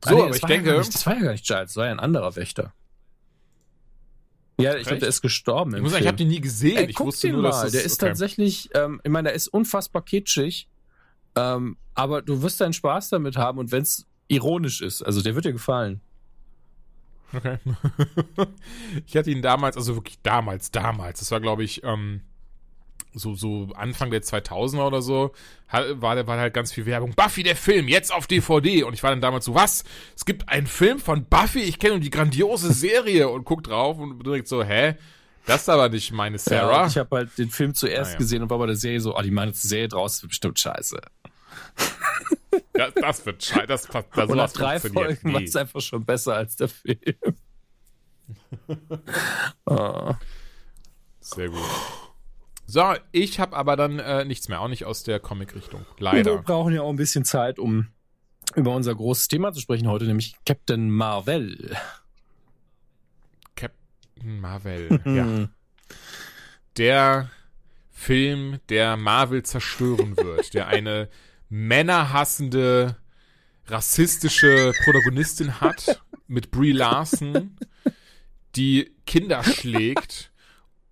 So, Ah, nee, aber ich ja denke, gar nicht, das war ja gar nicht Giles, das war ja ein anderer Wächter. Ja, ich glaube, der ist gestorben. ich muss sagen, ich habe den nie gesehen. Ey, ich guck wusste den nur, dass mal. der ist okay. tatsächlich, ähm, ich meine, der ist unfassbar kitschig, ähm, aber du wirst deinen Spaß damit haben und wenn es ironisch ist, also der wird dir gefallen. Okay. ich hatte ihn damals, also wirklich damals, damals, das war glaube ich ähm, so, so Anfang der 2000er oder so, war, war halt ganz viel Werbung. Buffy, der Film, jetzt auf DVD. Und ich war dann damals so, was? Es gibt einen Film von Buffy? Ich kenne die grandiose Serie und guck drauf und direkt so, hä? Das ist aber nicht meine Ja, Sarah. ich habe halt den Film zuerst Ah, ja. gesehen und war bei der Serie so, oh, die meine Serie draus, wird bestimmt scheiße. das, das wird scheiße. Das, passt- das Und nach drei Folgen war nie. es einfach schon besser als der Film. oh. Sehr gut. So, ich habe aber dann äh, nichts mehr, auch nicht aus der Comic-Richtung. Wir Leider. brauchen ja auch ein bisschen Zeit, um über unser großes Thema zu sprechen heute, nämlich Captain Marvel. Captain Marvel. ja. Der Film, der Marvel zerstören wird, der eine männerhassende, rassistische Protagonistin hat mit Brie Larson, die Kinder schlägt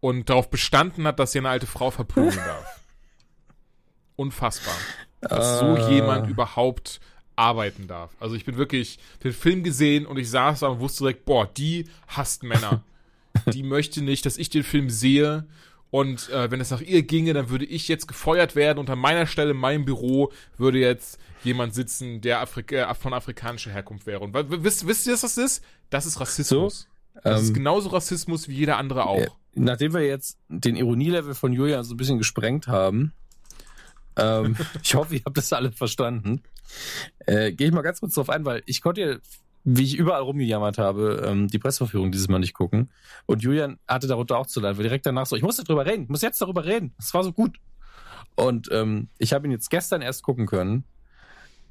und darauf bestanden hat, dass sie eine alte Frau verprügeln darf. Unfassbar. Dass so Äh. jemand überhaupt arbeiten darf. Also ich bin wirklich den Film gesehen und ich saß da und wusste direkt, boah, die hasst Männer. die möchte nicht, dass ich den Film sehe. Und äh, wenn es nach ihr ginge, dann würde ich jetzt gefeuert werden. Unter meiner Stelle in meinem Büro würde jetzt jemand sitzen, der Afrika, äh, von afrikanischer Herkunft wäre. Und wisst, wisst ihr, was das ist? Das ist Rassismus. Das ist Ähm, genauso Rassismus wie jeder andere auch. Äh, Nachdem wir jetzt den Ironielevel von Julian so ein bisschen gesprengt haben, ähm, ich hoffe, ihr habt das alle verstanden, äh, gehe ich mal ganz kurz drauf ein, weil ich konnte ja, wie ich überall rumgejammert habe, ähm, die Presseverführung dieses Mal nicht gucken. Und Julian hatte darunter auch zu leiden, weil direkt danach so, ich muss darüber reden, ich muss jetzt darüber reden. Es war so gut. Und ähm, ich habe ihn jetzt gestern erst gucken können.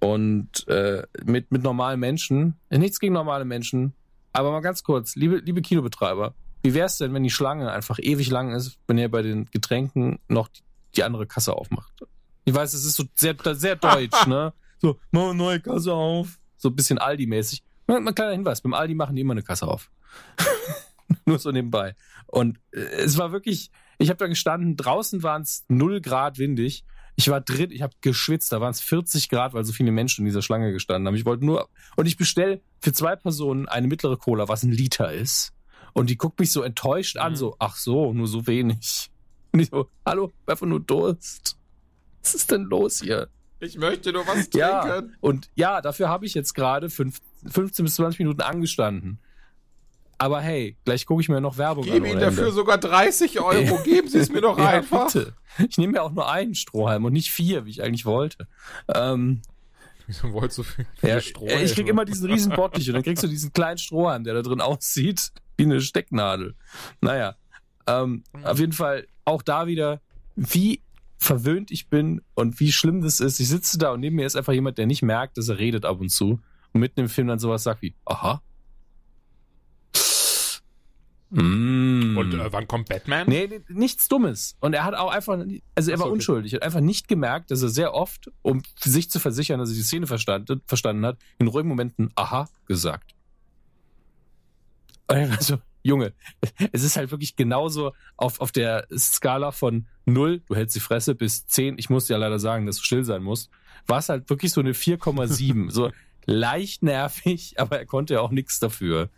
Und äh, mit, mit normalen Menschen, nichts gegen normale Menschen, aber mal ganz kurz, liebe, liebe Kinobetreiber, wie wär's denn, wenn die Schlange einfach ewig lang ist, wenn ihr bei den Getränken noch die, die andere Kasse aufmacht? Ich weiß, es ist so sehr, sehr deutsch, ne? So, mach eine neue Kasse auf. So ein bisschen Aldi-mäßig. Ein kleiner Hinweis, beim Aldi machen die immer eine Kasse auf. Nur so nebenbei. Und äh, es war wirklich, ich habe da gestanden, draußen waren es 0 Grad windig. Ich war drin, ich habe geschwitzt, da waren es 40 Grad, weil so viele Menschen in dieser Schlange gestanden haben. Ich wollte nur, und ich bestell für zwei Personen eine mittlere Cola, was ein Liter ist. Und die guckt mich so enttäuscht mhm. an, so, ach so, nur so wenig. Und ich so, hallo, einfach nur Durst. Was ist denn los hier? Ich möchte nur was trinken. Ja, und ja, dafür habe ich jetzt gerade 15 bis 20 Minuten angestanden. Aber hey, gleich gucke ich mir noch Werbung ich gebe an. Gebe Ihnen dafür sogar 30 Euro. Geben Sie es mir doch ja, einfach. Bitte. Ich nehme mir auch nur einen Strohhalm und nicht vier, wie ich eigentlich wollte. Ähm, Wieso wolltest du viel, ja, Strohhalm? Ich krieg immer diesen riesen Bottich und dann kriegst du diesen kleinen Strohhalm, der da drin aussieht wie eine Stecknadel. Naja, ähm, auf jeden Fall auch da wieder, wie verwöhnt ich bin und wie schlimm das ist. Ich sitze da und neben mir ist einfach jemand, der nicht merkt, dass er redet ab und zu und mitten im Film dann sowas sagt wie, aha, Mm. Und äh, wann kommt Batman? Nee, nichts Dummes. Und er hat auch einfach, also er war okay. unschuldig, hat einfach nicht gemerkt, dass er sehr oft, um sich zu versichern, dass er die Szene verstanden, verstanden hat, in ruhigen Momenten Aha gesagt. Also, Junge, es ist halt wirklich genauso auf, auf der Skala von 0, du hältst die Fresse, bis 10, ich muss dir ja leider sagen, dass du still sein musst, war es halt wirklich so eine 4,7. so leicht nervig, aber er konnte ja auch nichts dafür.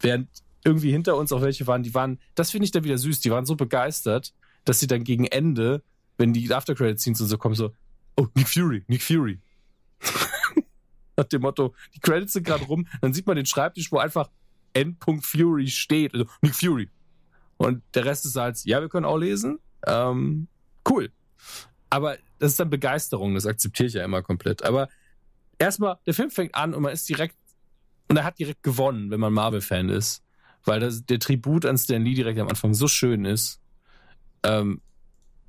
Während irgendwie hinter uns auch welche waren, die waren, das finde ich dann wieder süß, die waren so begeistert, dass sie dann gegen Ende, wenn die After-Credit-Scenes und so kommen, so, oh, Nick Fury, Nick Fury. Nach dem Motto, die Credits sind gerade rum, dann sieht man den Schreibtisch, wo einfach N. Fury steht, also Nick Fury. Und der Rest des Saals, ja, wir können auch lesen. Ähm, cool. Aber das ist dann Begeisterung, das akzeptiere ich ja immer komplett. Aber erstmal, der Film fängt an und man ist direkt, und er hat direkt gewonnen, wenn man Marvel-Fan ist weil das, der Tribut an Stan Lee direkt am Anfang so schön ist. Ähm,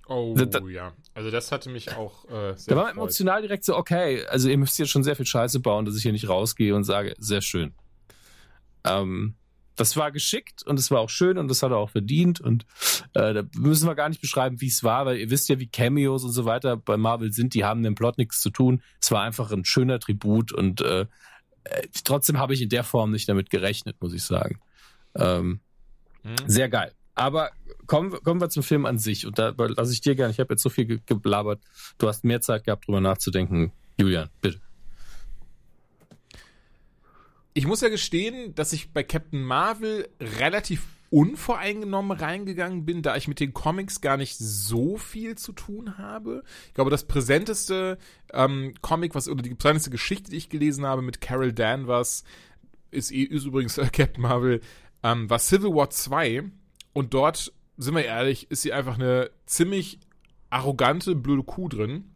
oh da, ja, also das hatte mich auch äh, sehr. Da war emotional direkt so, okay, also ihr müsst jetzt schon sehr viel Scheiße bauen, dass ich hier nicht rausgehe und sage, sehr schön. Ähm, das war geschickt und es war auch schön und das hat er auch verdient und äh, da müssen wir gar nicht beschreiben, wie es war, weil ihr wisst ja, wie Cameos und so weiter bei Marvel sind, die haben dem Plot nichts zu tun. Es war einfach ein schöner Tribut und äh, äh trotzdem habe ich in der Form nicht damit gerechnet, muss ich sagen. Ähm, mhm. Sehr geil. Aber kommen, kommen wir zum Film an sich. Und da lasse ich dir gerne, ich habe jetzt so viel ge geblabert. Du hast mehr Zeit gehabt, drüber nachzudenken. Julian, bitte. Ich muss ja gestehen, dass ich bei Captain Marvel relativ unvoreingenommen reingegangen bin, da ich mit den Comics gar nicht so viel zu tun habe. Ich glaube, das präsenteste ähm, Comic, was oder die präsenteste Geschichte, die ich gelesen habe mit Carol Danvers, ist, ist übrigens äh, Captain Marvel ähm, war Civil War 2 und dort, sind wir ehrlich, ist sie einfach eine ziemlich arrogante, blöde Kuh drin.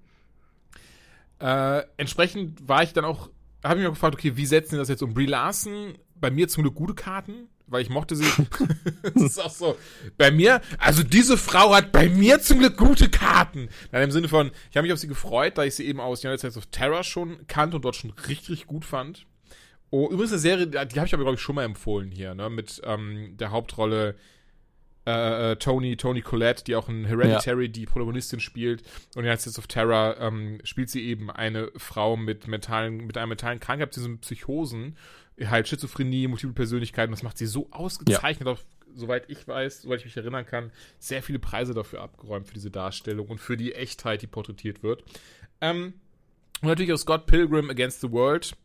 Äh, entsprechend war ich dann auch, habe ich mir gefragt, okay, wie setzen die das jetzt um? Brie Larson, bei mir zum Glück gute Karten, weil ich mochte sie. das ist auch so. Bei mir, also diese Frau hat bei mir zum Glück gute Karten. In dem Sinne von, ich habe mich auf sie gefreut, da ich sie eben aus United States of Terror schon kannte und dort schon richtig, richtig gut fand. Oh, übrigens eine Serie, die habe ich aber, glaube ich, schon mal empfohlen hier, ne? Mit ähm, der Hauptrolle äh, äh, Tony, Tony Collette, die auch in Hereditary ja. die Protagonistin spielt. Und in United of Terror ähm, spielt sie eben eine Frau mit mentalen, mit einer mentalen Krankheit, diesen Psychosen, halt Schizophrenie, multiple Persönlichkeiten. Das macht sie so ausgezeichnet, ja. auch, soweit ich weiß, soweit ich mich erinnern kann, sehr viele Preise dafür abgeräumt für diese Darstellung und für die Echtheit, die porträtiert wird. Ähm, und natürlich auch Scott Pilgrim Against the World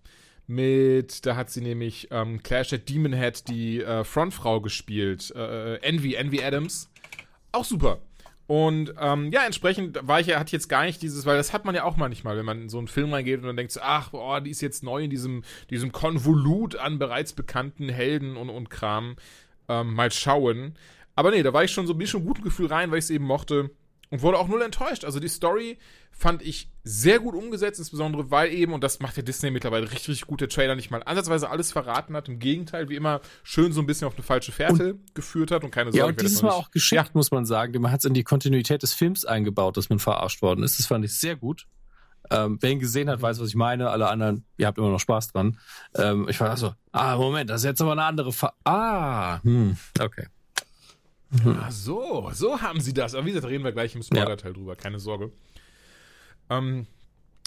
mit, da hat sie nämlich ähm, Clash at Demon Head die äh, Frontfrau gespielt, äh, Envy, Envy Adams. Auch super. Und ähm, ja, entsprechend war ich ja, hatte jetzt gar nicht dieses, weil das hat man ja auch manchmal, wenn man in so einen Film reingeht und dann denkt so, ach, boah, die ist jetzt neu in diesem, diesem Konvolut an bereits bekannten Helden und, und Kram. Ähm, mal schauen. Aber nee, da war ich schon so ein bisschen guten Gefühl rein, weil ich es eben mochte und wurde auch null enttäuscht. Also die Story fand ich sehr gut umgesetzt, insbesondere weil eben, und das macht ja Disney mittlerweile richtig, richtig gut, der Trailer nicht mal ansatzweise alles verraten hat. Im Gegenteil, wie immer, schön so ein bisschen auf eine falsche Fährte und, geführt hat und keine Sorge. Ja, und dieses Mal auch geschickt, ja. muss man sagen. Man hat es in die Kontinuität des Films eingebaut, dass man verarscht worden ist. Das fand ich sehr gut. Ähm, wer ihn gesehen hat, weiß, was ich meine. Alle anderen, ihr habt immer noch Spaß dran. Ähm, ich war so, ah, Moment, das ist jetzt aber eine andere Ver Ah, hm, okay. Mhm. Ach so, so haben sie das. Aber wie gesagt, reden wir gleich im Spoiler-Teil ja. drüber, keine Sorge. Ähm,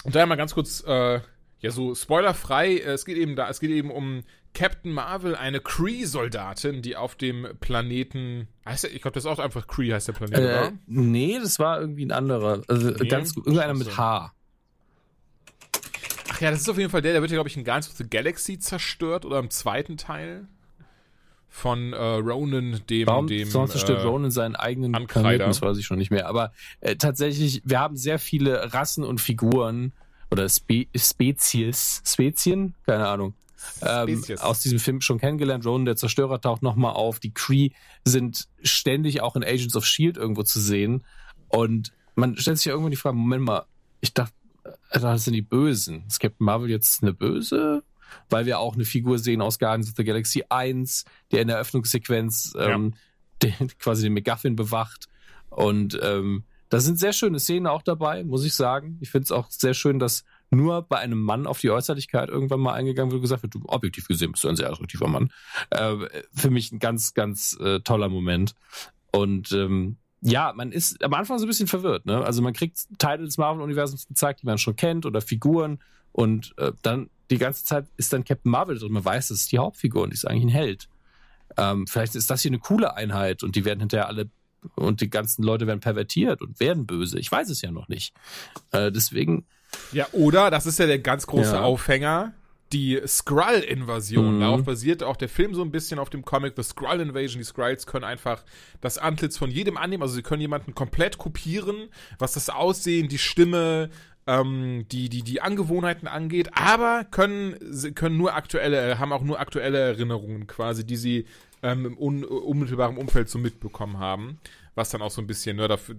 und daher mal ganz kurz, äh, Ja, so spoilerfrei, äh, es geht eben da, es geht eben um Captain Marvel, eine Kree-Soldatin, die auf dem Planeten, heißt der, ich glaube, das ist auch einfach Kree heißt der Planet, äh, oder? Nee, das war irgendwie ein anderer, also nee, ganz, irgendeiner mit H. Ach ja, das ist auf jeden Fall der, der wird ja, glaube ich, in Guardians of the Galaxy zerstört oder im zweiten Teil von äh, Ronan, dem, Warum dem sonst zerstört äh, Ronan seinen eigenen Ankreider. Planeten, das weiß ich schon nicht mehr. Aber äh, tatsächlich, wir haben sehr viele Rassen und Figuren oder Spe Spezies, Spezien, keine Ahnung, ähm, aus diesem Film schon kennengelernt. Ronan, der Zerstörer, taucht nochmal auf. Die Kree sind ständig auch in Agents of S.H.I.E.L.D. irgendwo zu sehen. Und man stellt sich ja irgendwann die Frage, Moment mal, ich dachte, äh, das sind die Bösen. Ist Captain Marvel jetzt eine Böse? Weil wir auch eine Figur sehen aus Guardians of the Galaxy 1, der in der Eröffnungssequenz ähm, ja. den, quasi den McGuffin bewacht. Und ähm, da sind sehr schöne Szenen auch dabei, muss ich sagen. Ich finde es auch sehr schön, dass nur bei einem Mann auf die Äußerlichkeit irgendwann mal eingegangen wird und gesagt wird, du objektiv gesehen bist du ein sehr attraktiver Mann. Äh, für mich ein ganz, ganz äh, toller Moment. Und ähm, ja, man ist am Anfang so ein bisschen verwirrt. Ne? Also man kriegt Teile des Marvel-Universums gezeigt, die man schon kennt oder Figuren. Und äh, dann die ganze Zeit ist dann Captain Marvel drin. Man weiß, das ist die Hauptfigur und die ist eigentlich ein Held. Ähm, vielleicht ist das hier eine coole Einheit und die werden hinterher alle und die ganzen Leute werden pervertiert und werden böse. Ich weiß es ja noch nicht. Äh, deswegen ja, oder, das ist ja der ganz große ja. Aufhänger, die Skrull-Invasion. Mhm. Darauf basiert auch der Film so ein bisschen auf dem Comic The Skrull Invasion. Die Skrulls können einfach das Antlitz von jedem annehmen. Also sie können jemanden komplett kopieren, was das Aussehen, die Stimme, ähm, die, die, die Angewohnheiten angeht, aber können, können nur aktuelle, haben auch nur aktuelle Erinnerungen quasi, die sie ähm, im un, unmittelbaren Umfeld so mitbekommen haben was dann auch so ein bisschen, ne, dafür,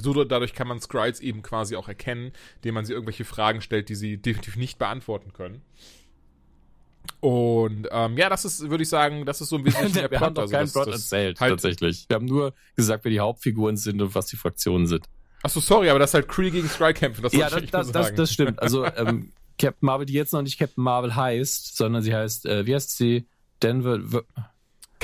so, dadurch kann man Scriles eben quasi auch erkennen, indem man sie irgendwelche Fragen stellt, die sie definitiv nicht beantworten können. Und ähm, ja, das ist, würde ich sagen, das ist so ein bisschen der Wir Plot. haben doch also, keinen Plot erzählt, halt tatsächlich. Wir haben nur gesagt, wer die Hauptfiguren sind und was die Fraktionen sind. Achso, sorry, aber das halt Kree gegen Skrull kämpfen, das Ja, das, das, das, das, stimmt. Also ähm, Captain Marvel, die jetzt noch nicht Captain Marvel heißt, sondern sie heißt, äh, wie heißt sie? Denver,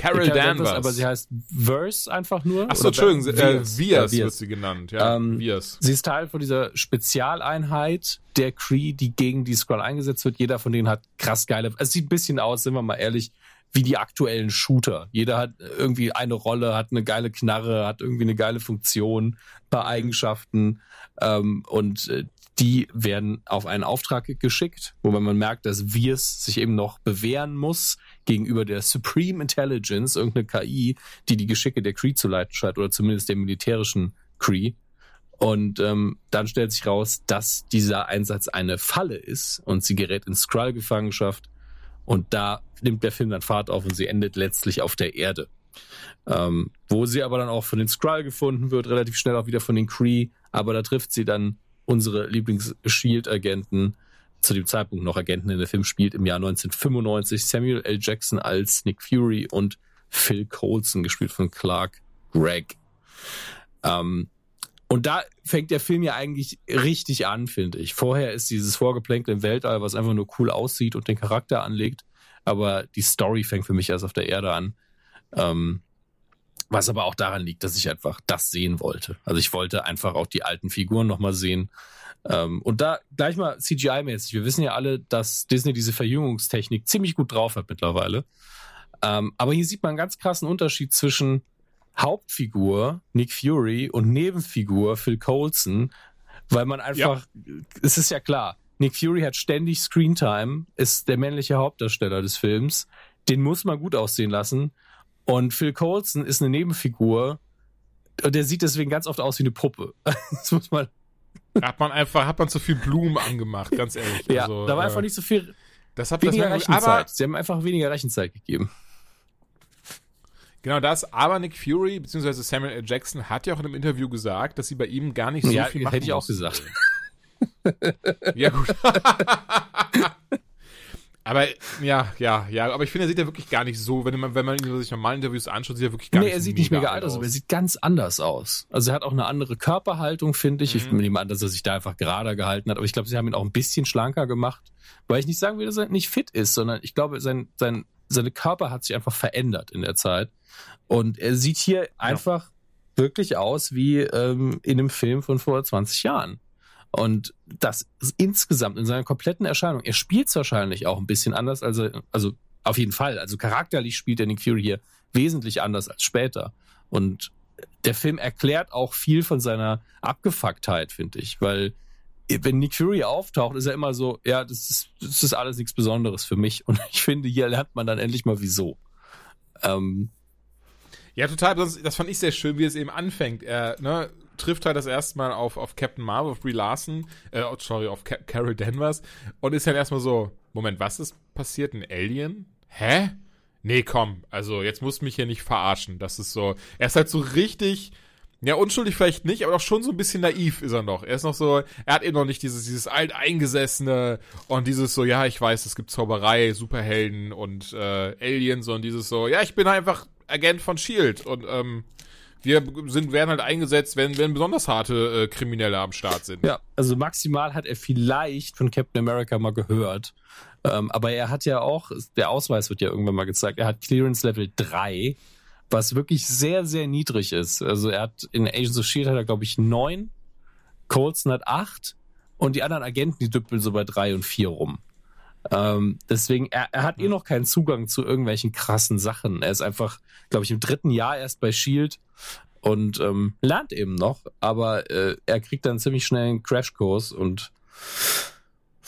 Carol Danvers. Aber sie heißt Verse einfach nur. Achso, Entschuldigung, äh, Vias, äh, wird sie genannt. Ja, ähm, Vias. Sie ist Teil von dieser Spezialeinheit der Cree, die gegen die Skrull eingesetzt wird. Jeder von denen hat krass geile. Es sieht ein bisschen aus, sind wir mal ehrlich, wie die aktuellen Shooter. Jeder hat irgendwie eine Rolle, hat eine geile Knarre, hat irgendwie eine geile Funktion, paar Eigenschaften. Ähm, und äh, die werden auf einen Auftrag geschickt, wobei man merkt, dass Virs sich eben noch bewähren muss gegenüber der Supreme Intelligence, irgendeine KI, die die Geschicke der Cree zu leiten scheint oder zumindest der militärischen Cree. Und ähm, dann stellt sich raus, dass dieser Einsatz eine Falle ist und sie gerät in Skrull-Gefangenschaft. Und da nimmt der Film dann Fahrt auf und sie endet letztlich auf der Erde. Ähm, wo sie aber dann auch von den Skrull gefunden wird, relativ schnell auch wieder von den Cree. Aber da trifft sie dann unsere Lieblings-Shield-Agenten, zu dem Zeitpunkt noch Agenten in der Film spielt, im Jahr 1995 Samuel L. Jackson als Nick Fury und Phil Coulson, gespielt von Clark Gregg. Ähm, und da fängt der Film ja eigentlich richtig an, finde ich. Vorher ist dieses Vorgeplänkel im Weltall, was einfach nur cool aussieht und den Charakter anlegt. Aber die Story fängt für mich erst auf der Erde an. Ähm, was aber auch daran liegt, dass ich einfach das sehen wollte. Also ich wollte einfach auch die alten Figuren nochmal sehen. Ähm, und da gleich mal CGI-mäßig. Wir wissen ja alle, dass Disney diese Verjüngungstechnik ziemlich gut drauf hat mittlerweile. Ähm, aber hier sieht man einen ganz krassen Unterschied zwischen Hauptfigur Nick Fury und Nebenfigur Phil Coulson, weil man einfach, ja. es ist ja klar, Nick Fury hat ständig Screentime, ist der männliche Hauptdarsteller des Films. Den muss man gut aussehen lassen. Und Phil Coulson ist eine Nebenfigur und der sieht deswegen ganz oft aus wie eine Puppe. das muss man. Hat man einfach, hat man zu viel Blumen angemacht, ganz ehrlich. Ja, also, da war äh, einfach nicht so viel. Das hat weniger das Rechenzeit. Aber, Sie haben einfach weniger Rechenzeit gegeben. Genau das, aber Nick Fury bzw. Samuel L. Jackson hat ja auch in einem Interview gesagt, dass sie bei ihm gar nicht so ja, viel machen. Hätte ich auch gesagt. ja, gut. Aber ja, ja, ja, aber ich finde, er sieht ja wirklich gar nicht so, wenn man, wenn man sich normalen Interviews anschaut, sieht er wirklich gar nee, nicht so er sieht nicht mega alt aus, aber er sieht ganz anders aus. Also er hat auch eine andere Körperhaltung, finde ich. Mhm. Ich nehme an, dass er sich da einfach gerader gehalten hat, aber ich glaube, sie haben ihn auch ein bisschen schlanker gemacht, weil ich nicht sagen will, dass er nicht fit ist, sondern ich glaube, sein, sein, seine Körper hat sich einfach verändert in der Zeit. Und er sieht hier ja. einfach wirklich aus wie ähm, in einem Film von vor 20 Jahren. Und das insgesamt in seiner kompletten Erscheinung, er spielt es wahrscheinlich auch ein bisschen anders, als er, also auf jeden Fall, also charakterlich spielt der Nick Fury hier wesentlich anders als später. Und der Film erklärt auch viel von seiner Abgefucktheit, finde ich, weil wenn Nick Fury auftaucht, ist er immer so, ja, das ist, das ist alles nichts Besonderes für mich. Und ich finde, hier lernt man dann endlich mal wieso. Ähm, ja, total. Das, fand ich sehr schön, wie es eben anfängt. Er ne, trifft halt das erste Mal auf, auf Captain Marvel, auf Brie Larson, äh, oh, sorry, auf Ca Carol Danvers und ist dann erstmal so, Moment, was ist passiert? Ein Alien? Hä? Nee, komm, also jetzt musst du mich hier nicht verarschen. Das ist so, er ist halt so richtig, ja, unschuldig vielleicht nicht, aber auch schon so ein bisschen naiv ist er noch. Er ist noch so, er hat eben noch nicht dieses, dieses alteingesessene und dieses so, ja, ich weiß, es gibt Zauberei, Superhelden und äh, Aliens und dieses so, ja, ich bin einfach Agent von Shield und ähm, wir sind, werden halt eingesetzt, wenn, wenn besonders harte äh, Kriminelle am Start sind. Ja, also maximal hat er vielleicht von Captain America mal gehört. Ähm, aber er hat ja auch, der Ausweis wird ja irgendwann mal gezeigt, er hat Clearance Level 3, was wirklich sehr, sehr niedrig ist. Also er hat in Agents of Shield hat er, glaube ich, 9, Colson hat 8 und die anderen Agenten, die düppeln so bei 3 und 4 rum. Ähm, deswegen, er, er hat eh noch keinen Zugang zu irgendwelchen krassen Sachen. Er ist einfach, glaube ich, im dritten Jahr erst bei Shield und ähm, lernt eben noch, aber äh, er kriegt dann ziemlich schnell einen Crashkurs und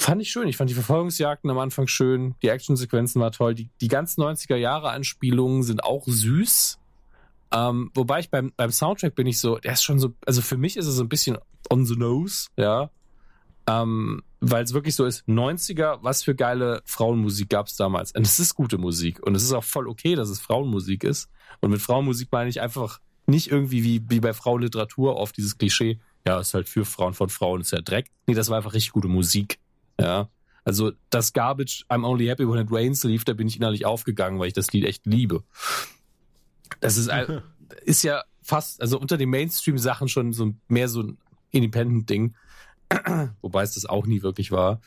fand ich schön. Ich fand die Verfolgungsjagden am Anfang schön, die Actionsequenzen war toll, die, die ganzen 90er Jahre Anspielungen sind auch süß. Ähm, wobei ich beim, beim Soundtrack bin ich so, der ist schon so, also für mich ist es so ein bisschen on the nose, ja. Ähm, weil es wirklich so ist, 90er, was für geile Frauenmusik gab es damals. Und es ist gute Musik. Und es ist auch voll okay, dass es Frauenmusik ist. Und mit Frauenmusik meine ich einfach nicht irgendwie wie, wie bei Frauenliteratur oft dieses Klischee, ja, ist halt für Frauen von Frauen, ist ja Dreck. Nee, das war einfach richtig gute Musik. Ja. Also das Garbage, I'm Only Happy When It Rains lief, da bin ich innerlich aufgegangen, weil ich das Lied echt liebe. Das ist, ist ja fast, also unter den Mainstream-Sachen schon so mehr so ein Independent-Ding. wobei es das auch nie wirklich war.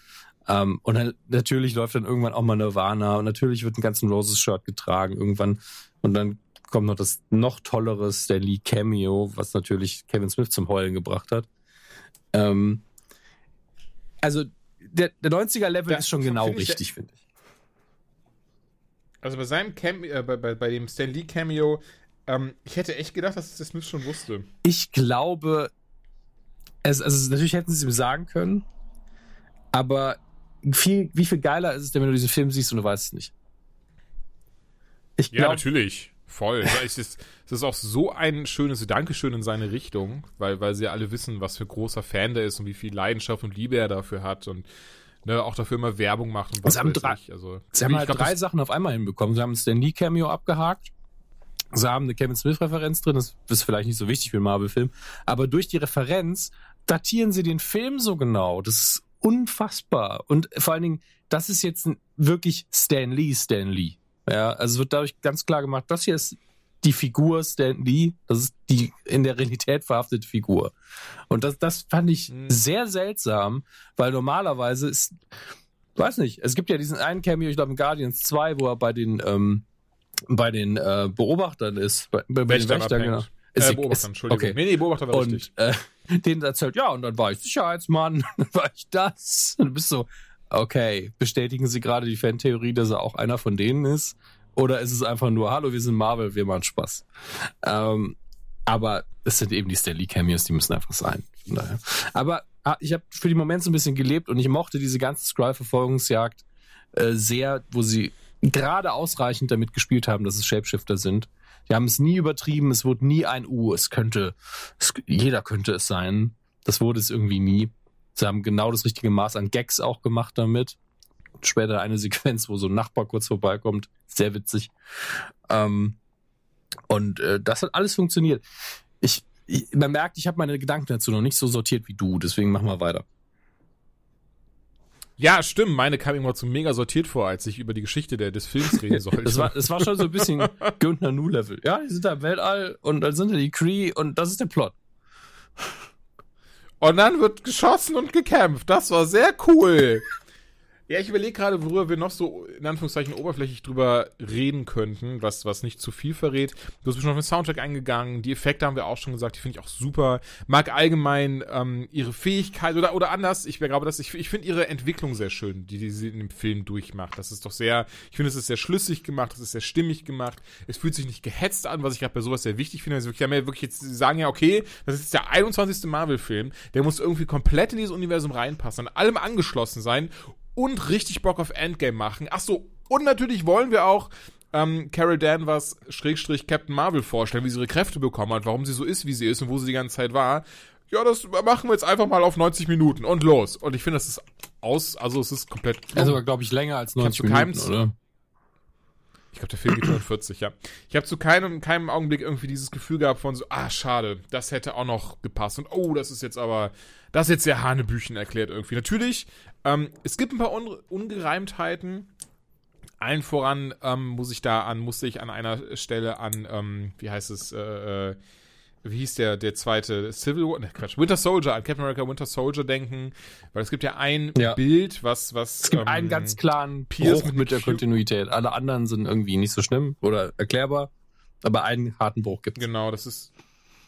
Ähm, und dann, natürlich läuft dann irgendwann auch mal Nirvana und natürlich wird ein ganzen Roses-Shirt getragen irgendwann. Und dann kommt noch das noch tollere Stan Lee Cameo, was natürlich Kevin Smith zum Heulen gebracht hat. Ähm, also der, der 90er-Level ist schon genau find richtig, finde ich. Also bei seinem Cameo, äh, bei, bei, bei dem Stan Lee Cameo, ähm, ich hätte echt gedacht, dass es Smith schon wusste. Ich glaube, es, also natürlich hätten sie es ihm sagen können, aber viel, wie viel geiler ist es denn, wenn du diesen Film siehst und du weißt es nicht? Ich glaub, ja, natürlich. Voll. es, ist, es ist auch so ein schönes Dankeschön in seine Richtung, weil, weil sie alle wissen, was für großer Fan der ist und wie viel Leidenschaft und Liebe er dafür hat und ne, auch dafür immer Werbung macht und was sie haben drei, also, sie haben halt glaub, drei Sachen auf einmal hinbekommen. Sie haben Stan Lee Cameo abgehakt, sie haben eine Kevin Smith Referenz drin, das ist vielleicht nicht so wichtig für einen Marvel-Film, aber durch die Referenz datieren sie den Film so genau. Das ist unfassbar. Und vor allen Dingen, das ist jetzt wirklich Stan Lee, Stan Lee. Ja, also es wird dadurch ganz klar gemacht, das hier ist die Figur Stan Lee, das ist die in der Realität verhaftete Figur. Und das, das fand ich mhm. sehr seltsam, weil normalerweise ist, weiß nicht, es gibt ja diesen einen Cameo, ich glaube in Guardians 2, wo er bei den, ähm, bei den äh, Beobachtern ist, bei, bei den Wächtern, genau. Ist, äh, Beobachter, Entschuldigung. Okay. Nee, nee, Beobachter war und, richtig. Äh, denen erzählt, ja, und dann war ich Sicherheitsmann, dann war ich das. Und du bist so, okay, bestätigen Sie gerade die Fantheorie, dass er auch einer von denen ist? Oder ist es einfach nur, hallo, wir sind Marvel, wir machen Spaß? Ähm, aber es sind eben die Stanley Cameos, die müssen einfach sein. Aber ah, ich habe für den Moment so ein bisschen gelebt und ich mochte diese ganze Skrull-Verfolgungsjagd äh, sehr, wo sie gerade ausreichend damit gespielt haben, dass es Shapeshifter sind. Die haben es nie übertrieben, es wurde nie ein U, uh, es könnte, es, jeder könnte es sein. Das wurde es irgendwie nie. Sie haben genau das richtige Maß an Gags auch gemacht damit. Später eine Sequenz, wo so ein Nachbar kurz vorbeikommt. Sehr witzig. Ähm, und äh, das hat alles funktioniert. Ich, ich man merkt, ich habe meine Gedanken dazu noch nicht so sortiert wie du, deswegen machen wir weiter. Ja, stimmt. Meine kam immer zu mega sortiert vor, als ich über die Geschichte der, des Films reden sollte. das, war, das war schon so ein bisschen Günther Nu-Level. Ja, die sind da im Weltall und dann sind da die Cree und das ist der Plot. Und dann wird geschossen und gekämpft. Das war sehr cool. Ja, ich überlege gerade, worüber wir noch so in Anführungszeichen oberflächlich drüber reden könnten, was, was nicht zu viel verrät. Du bist schon auf den Soundtrack eingegangen, die Effekte haben wir auch schon gesagt, die finde ich auch super. Mag allgemein ähm, ihre Fähigkeit oder, oder anders, ich glaube, dass ich, ich finde ihre Entwicklung sehr schön, die, die sie in dem Film durchmacht. Das ist doch sehr, ich finde, es ist sehr schlüssig gemacht, es ist sehr stimmig gemacht, es fühlt sich nicht gehetzt an, was ich gerade bei sowas sehr wichtig finde. Also wirklich, ja, wirklich jetzt, sie sagen ja, okay, das ist jetzt der 21. Marvel-Film, der muss irgendwie komplett in dieses Universum reinpassen, an allem angeschlossen sein und richtig Bock auf Endgame machen. Ach so, und natürlich wollen wir auch ähm, Carol Danvers Schrägstrich Captain Marvel vorstellen, wie sie ihre Kräfte bekommen hat, warum sie so ist, wie sie ist und wo sie die ganze Zeit war. Ja, das machen wir jetzt einfach mal auf 90 Minuten und los. Und ich finde, das ist aus, also es ist komplett. Also glaube ich länger als 90 Minuten, oder? Ich glaube, der Film geht 140, ja. Ich habe zu keinem, keinem Augenblick irgendwie dieses Gefühl gehabt von so, ah, schade, das hätte auch noch gepasst. Und oh, das ist jetzt aber, das ist jetzt sehr Hanebüchen erklärt irgendwie. Natürlich, ähm, es gibt ein paar Un Ungereimtheiten. Allen voran ähm, muss ich da an, musste ich an einer Stelle an, ähm, wie heißt es, äh, äh wie hieß der, der zweite Civil War, ne, Quatsch, Winter Soldier, an Captain America Winter Soldier denken, weil es gibt ja ein ja. Bild, was, was. Es gibt ähm, einen ganz klaren Pierce Bruch mit, mit der Kontinuität. Alle anderen sind irgendwie nicht so schlimm oder erklärbar, aber einen harten Bruch gibt es. Genau, das ist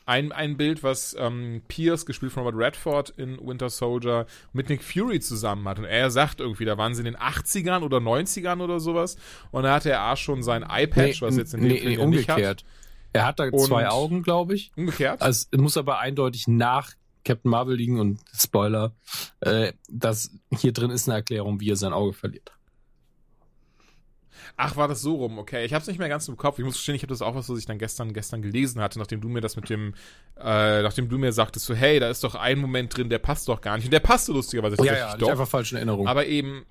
ein, ein Bild, was ähm, Pierce, gespielt von Robert Redford in Winter Soldier, mit Nick Fury zusammen hat. Und er sagt irgendwie, da waren sie in den 80ern oder 90ern oder sowas. Und da hatte er auch schon sein Eye-Patch, nee, was jetzt in dem nee, Film nee, umgekehrt. Er hat da und zwei Augen, glaube ich. Umgekehrt. Also es muss aber eindeutig nach Captain Marvel liegen und Spoiler, äh, dass hier drin ist eine Erklärung, wie er sein Auge verliert. Ach, war das so rum? Okay, ich habe es nicht mehr ganz im Kopf. Ich muss gestehen, ich habe das auch was, was ich dann gestern gestern gelesen hatte, nachdem du mir das mit dem, äh, nachdem du mir sagtest, so hey, da ist doch ein Moment drin, der passt doch gar nicht. Und der passte lustigerweise oh, ja, ja, doch. einfach falsche Erinnerung. Aber eben,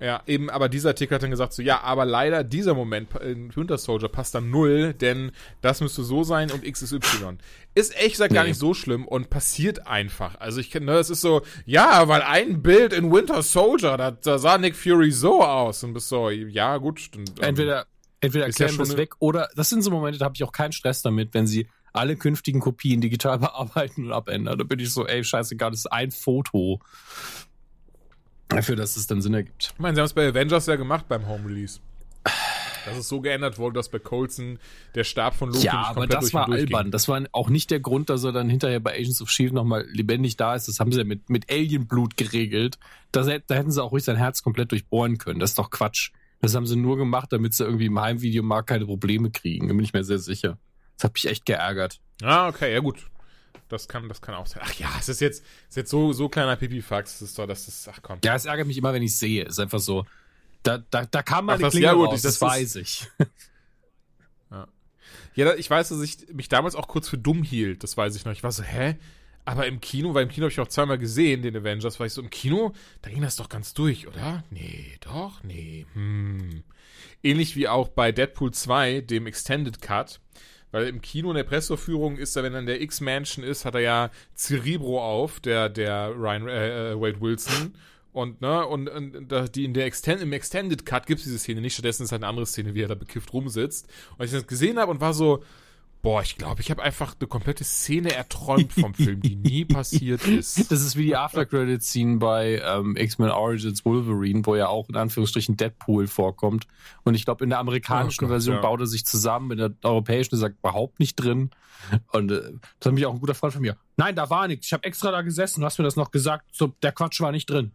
ja, eben, aber dieser Artikel hat dann gesagt so, ja, aber leider dieser Moment in Winter Soldier passt dann null, denn das müsste so sein und X ist Y. Ist echt gesagt nee. gar nicht so schlimm und passiert einfach. Also ich kenne, ne, es ist so, ja, weil ein Bild in Winter Soldier, da, da sah Nick Fury so aus und bist so, ja, gut. Stimmt, ähm, entweder, entweder erklären ja wir es weg oder, das sind so Momente, da habe ich auch keinen Stress damit, wenn sie alle künftigen Kopien digital bearbeiten und abändern. Da bin ich so, ey, scheißegal, das ist ein Foto dafür, dass es dann Sinn ergibt. Ich meine, sie haben es bei Avengers ja gemacht beim Home Release. Dass es so geändert wurde, dass bei Colson der Stab von Loki Ja, aber das war albern. Das war auch nicht der Grund, dass er dann hinterher bei Agents of S.H.I.E.L.D. nochmal lebendig da ist. Das haben sie ja mit, mit Alienblut geregelt. Das, da hätten sie auch ruhig sein Herz komplett durchbohren können. Das ist doch Quatsch. Das haben sie nur gemacht, damit sie irgendwie im Heimvideomarkt keine Probleme kriegen. Da bin ich mir sehr sicher. Das hat mich echt geärgert. Ah, okay, ja gut. Das kann, das kann auch sein. Ach ja, es ist jetzt, ist jetzt so, so kleiner Pipifax. Das ist doch, das ist, ach komm. Ja, es ärgert mich immer, wenn ich sehe. Es ist einfach so, da, da, da kam mal die Klinge ja, gut, raus, das, das weiß ich. ja. ja, ich weiß, dass ich mich damals auch kurz für dumm hielt. Das weiß ich noch. Ich war so, hä? Aber im Kino, weil im Kino habe ich auch zweimal gesehen, den Avengers, war ich so, im Kino, da ging das doch ganz durch, oder? Nee, doch, nee, hm. Ähnlich wie auch bei Deadpool 2, dem Extended Cut weil im Kino in der Presseführung ist er, wenn er in der X-Mansion ist, hat er ja Cerebro auf, der, der Ryan äh, äh Wade Wilson. Und, ne, und, und die in der Extend, im Extended Cut gibt es diese Szene nicht, stattdessen ist halt eine andere Szene, wie er da bekifft rumsitzt. Und ich das gesehen habe und war so, Boah, ich glaube, ich habe einfach eine komplette Szene erträumt vom Film, die nie passiert ist. Das ist wie die After-Credit-Scene bei ähm, X-Men Origins Wolverine, wo ja auch in Anführungsstrichen Deadpool vorkommt. Und ich glaube, in der amerikanischen oh Version ja. baut er sich zusammen, in der europäischen ist er überhaupt nicht drin. Und äh, das hat mich auch ein guter Freund von mir. Nein, da war nichts. Ich habe extra da gesessen, du hast mir das noch gesagt. So, der Quatsch war nicht drin.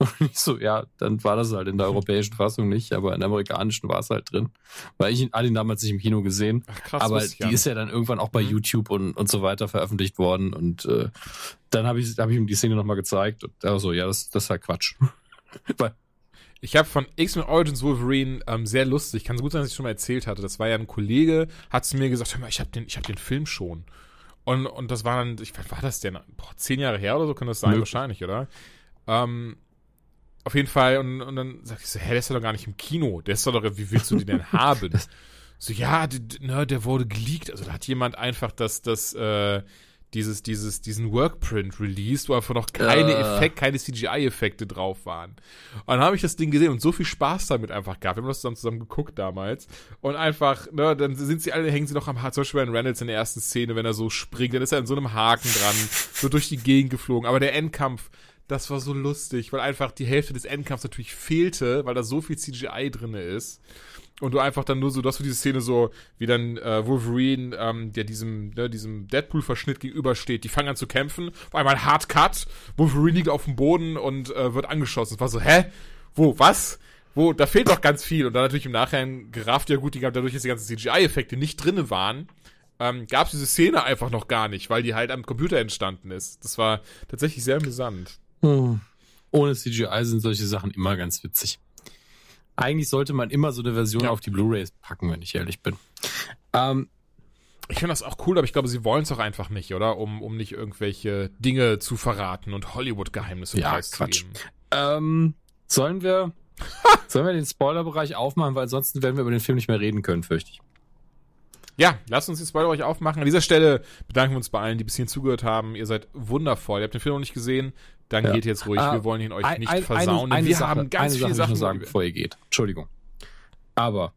Und ich so, ja, dann war das halt in der europäischen Fassung nicht, aber in der amerikanischen war es halt drin. Weil ich hatte ihn damals nicht im Kino gesehen. Ach, krass, aber die ja. ist ja dann irgendwann auch bei mhm. YouTube und, und so weiter veröffentlicht worden. Und äh, dann habe ich, hab ich ihm die Szene nochmal gezeigt. Und er so, ja, das, das ist halt Quatsch. Weil, ich habe von X-Men Origins Wolverine ähm, sehr lustig, kann so gut sein, dass ich schon mal erzählt hatte. Das war ja ein Kollege, hat zu mir gesagt, hör mal, ich habe den, ich hab den Film schon. Und, und das war dann, ich, was war das denn? Boah, zehn Jahre her oder so kann das sein, Möglich. wahrscheinlich, oder? Ähm, auf jeden Fall, und, und dann sag ich so, hä, der ist doch gar nicht im Kino. Der ist doch, wie willst du den denn haben? so, ja, ne, der wurde geleakt. Also da hat jemand einfach das, das, äh, dieses, dieses, diesen Workprint released, wo einfach noch keine uh. Effekt, keine CGI-Effekte drauf waren. Und dann habe ich das Ding gesehen und so viel Spaß damit einfach gehabt. Wir haben das zusammen, zusammen geguckt damals. Und einfach, ne, dann sind sie alle, hängen sie noch am Haken. Zum Beispiel bei Reynolds in der ersten Szene, wenn er so springt, dann ist er in so einem Haken dran, so durch die Gegend geflogen. Aber der Endkampf, Das war so lustig, weil einfach die Hälfte des Endkampfs natürlich fehlte, weil da so viel CGI drin ist. Und du einfach dann nur so, dass du diese Szene so, wie dann äh, Wolverine, ähm, der diesem, ne, diesem Deadpool-Verschnitt gegenübersteht, die fangen an zu kämpfen, auf einmal Hard Cut, Wolverine liegt auf dem Boden und äh, wird angeschossen. Es war so, hä? Wo, was? Wo, da fehlt doch ganz viel. Und dann natürlich im Nachhinein gerafft, ja gut, die, dadurch, dass die ganzen CGI-Effekte nicht drinne waren, ähm, gab es diese Szene einfach noch gar nicht, weil die halt am Computer entstanden ist. Das war tatsächlich sehr amüsant. Hm. Ohne CGI sind solche Sachen immer ganz witzig. Eigentlich sollte man immer so eine Version ja. auf die Blu-rays packen, wenn ich ehrlich bin. Ähm, ich finde das auch cool, aber ich glaube, sie wollen es auch einfach nicht, oder? Um, um nicht irgendwelche Dinge zu verraten und Hollywood-Geheimnisse ja, Quatsch. Ähm, sollen wir, sollen wir den Spoiler-Bereich aufmachen, weil ansonsten werden wir über den Film nicht mehr reden können, fürchte ich. Ja, lasst uns die Spoiler euch aufmachen. An dieser Stelle bedanken wir uns bei allen, die bis hierhin zugehört haben. Ihr seid wundervoll. Ihr habt den Film noch nicht gesehen. Dann ja. geht jetzt ruhig. Uh, wir wollen ihn euch ein, nicht versauen. Eine, eine wir Sache, haben ganz viele Sache Sachen sagen, bevor ihr geht. Entschuldigung. Aber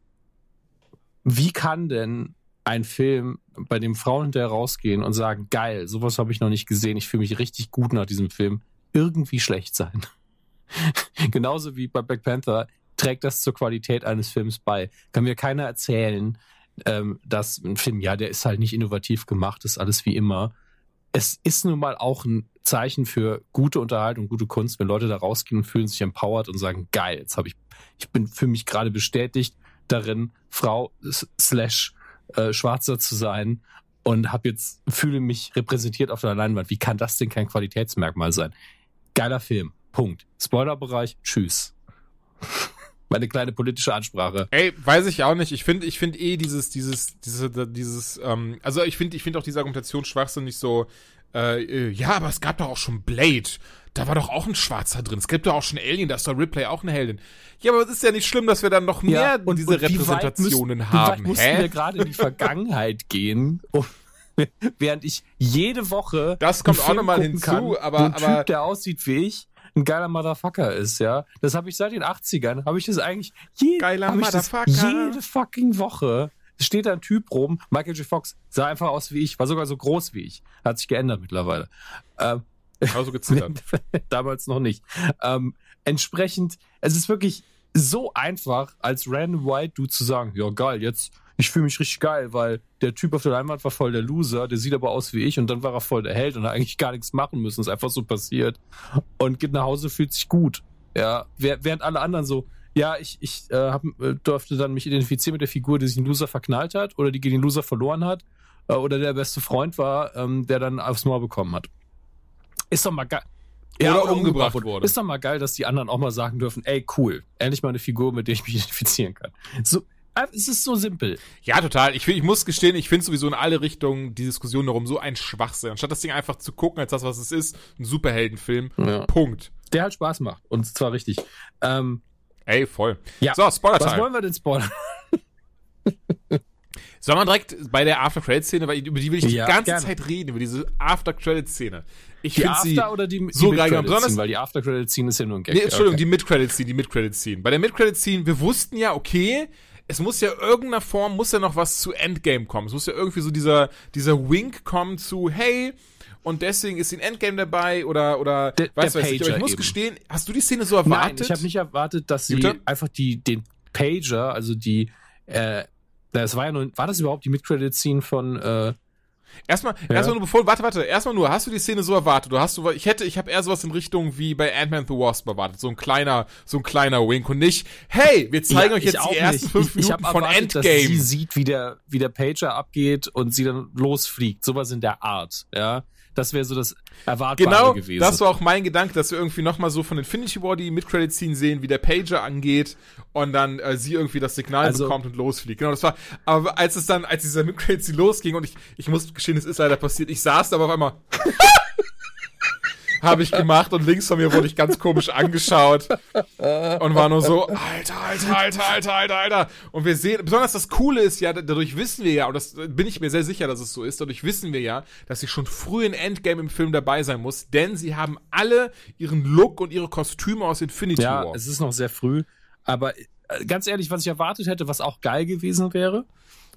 wie kann denn ein Film, bei dem Frauen hinterher rausgehen und sagen, geil, sowas habe ich noch nicht gesehen, ich fühle mich richtig gut nach diesem Film, irgendwie schlecht sein? Genauso wie bei Black Panther trägt das zur Qualität eines Films bei. Kann mir keiner erzählen, ähm, dass ein Film, ja, der ist halt nicht innovativ gemacht, ist alles wie immer. Es ist nun mal auch ein Zeichen für gute Unterhaltung, gute Kunst, wenn Leute da rausgehen und fühlen sich empowered und sagen, geil, jetzt habe ich, ich bin für mich gerade bestätigt darin, Frau slash äh, Schwarzer zu sein und habe jetzt fühle mich repräsentiert auf der Leinwand. Wie kann das denn kein Qualitätsmerkmal sein? Geiler Film. Punkt. Spoilerbereich. Tschüss meine kleine politische Ansprache. Ey, weiß ich auch nicht. Ich finde, ich finde eh dieses, dieses, diese, dieses, ähm, also ich finde, ich finde auch diese Argumentation schwachsinnig so, äh, äh, ja, aber es gab doch auch schon Blade. Da war doch auch ein Schwarzer drin. Es gibt doch auch schon Alien, da ist doch Ripley auch eine Heldin. Ja, aber es ist ja nicht schlimm, dass wir dann noch mehr ja, und, diese und Repräsentationen müssen, haben. Wie mussten wir gerade in die Vergangenheit gehen, um, während ich jede Woche. Das kommt auch nochmal hinzu, kann, aber. Ein aber, Typ, der aussieht wie ich, ein geiler Motherfucker ist, ja. Das habe ich seit den 80ern, habe ich das eigentlich je, geiler Motherfucker. jede fucking Woche. Es steht da ein Typ rum, Michael J. Fox, sah einfach aus wie ich, war sogar so groß wie ich. Hat sich geändert mittlerweile. Ähm, also gezittert. damals noch nicht. Ähm, entsprechend, es ist wirklich so einfach, als random White Dude zu sagen, ja geil, jetzt ich fühle mich richtig geil, weil der Typ auf der Leinwand war voll der Loser, der sieht aber aus wie ich und dann war er voll der Held und hat eigentlich gar nichts machen müssen, ist einfach so passiert und geht nach Hause, fühlt sich gut. Ja, während alle anderen so, ja, ich, ich äh, hab, äh, durfte dann mich identifizieren mit der Figur, die sich den Loser verknallt hat oder die gegen den Loser verloren hat äh, oder der beste Freund war, ähm, der dann aufs Maul bekommen hat. Ist doch mal geil. Ja, oder, oder umgebracht, umgebracht wurde. Ist doch mal geil, dass die anderen auch mal sagen dürfen, ey, cool, endlich mal eine Figur, mit der ich mich identifizieren kann. So, es ist so simpel. Ja, total. Ich, ich muss gestehen, ich finde sowieso in alle Richtungen die Diskussion darum so ein Schwachsinn. Anstatt das Ding einfach zu gucken als das, was es ist, ein Superheldenfilm. Ja. Punkt. Der halt Spaß macht. Und zwar richtig. Ähm, Ey, voll. Ja. So, spoiler -Teil. Was wollen wir denn spoilern? Soll man direkt bei der After-Credit-Szene, weil über die will ich ja, die ganze gerne. Zeit reden, über diese After-Credit-Szene. Ich finde sie oder die, so die geil besonders, weil die After-Credit-Szene ist ja nur ein Gag. Nee, Entschuldigung, okay. die Mid-Credit-Szene, die Mid-Credit-Szene. Bei der Mid-Credit-Szene, wir wussten ja, okay, es muss ja irgendeiner Form, muss ja noch was zu Endgame kommen. Es muss ja irgendwie so dieser, dieser Wink kommen zu, hey, und deswegen ist ein Endgame dabei oder oder der, weiß der was ich. Aber ich muss eben. gestehen, hast du die Szene so erwartet? Nein, ich habe nicht erwartet, dass sie Bitte? einfach die den Pager, also die äh, das war ja nur, war das überhaupt die Mid-Credit-Scene von äh, Erstmal, ja. erstmal nur bevor, warte, warte, erstmal nur, hast du die Szene so erwartet? Du hast du, ich hätte, ich habe eher sowas in Richtung wie bei Ant-Man the Wasp erwartet, so ein kleiner, so ein kleiner Wink und nicht, hey, wir zeigen ja, euch jetzt die ersten nicht. fünf ich, Minuten ich von erwartet, Endgame. Dass sie sieht, wie der, wie der Pager abgeht und sie dann losfliegt, sowas in der Art, ja. Das wäre so das Erwartbare genau, gewesen. Genau, das war auch mein Gedanke, dass wir irgendwie nochmal so von Infinity War die Mid-Credit-Scene sehen, wie der Pager angeht und dann äh, sie irgendwie das Signal also, bekommt und losfliegt. Genau, das war, aber als es dann, als dieser Mid-Credit-Scene losging und ich, ich muss gestehen, es ist leider passiert, ich saß da aber auf einmal habe ich gemacht und links von mir wurde ich ganz komisch angeschaut und war nur so, Alter, Alter, Alter, Alter, Alter, Alter. Und wir sehen, besonders das Coole ist ja, dadurch wissen wir ja, und das bin ich mir sehr sicher, dass es so ist, dadurch wissen wir ja, dass sie schon früh in Endgame im Film dabei sein muss, denn sie haben alle ihren Look und ihre Kostüme aus Infinity ja, War. Ja, es ist noch sehr früh, aber äh, ganz ehrlich, was ich erwartet hätte, was auch geil gewesen wäre,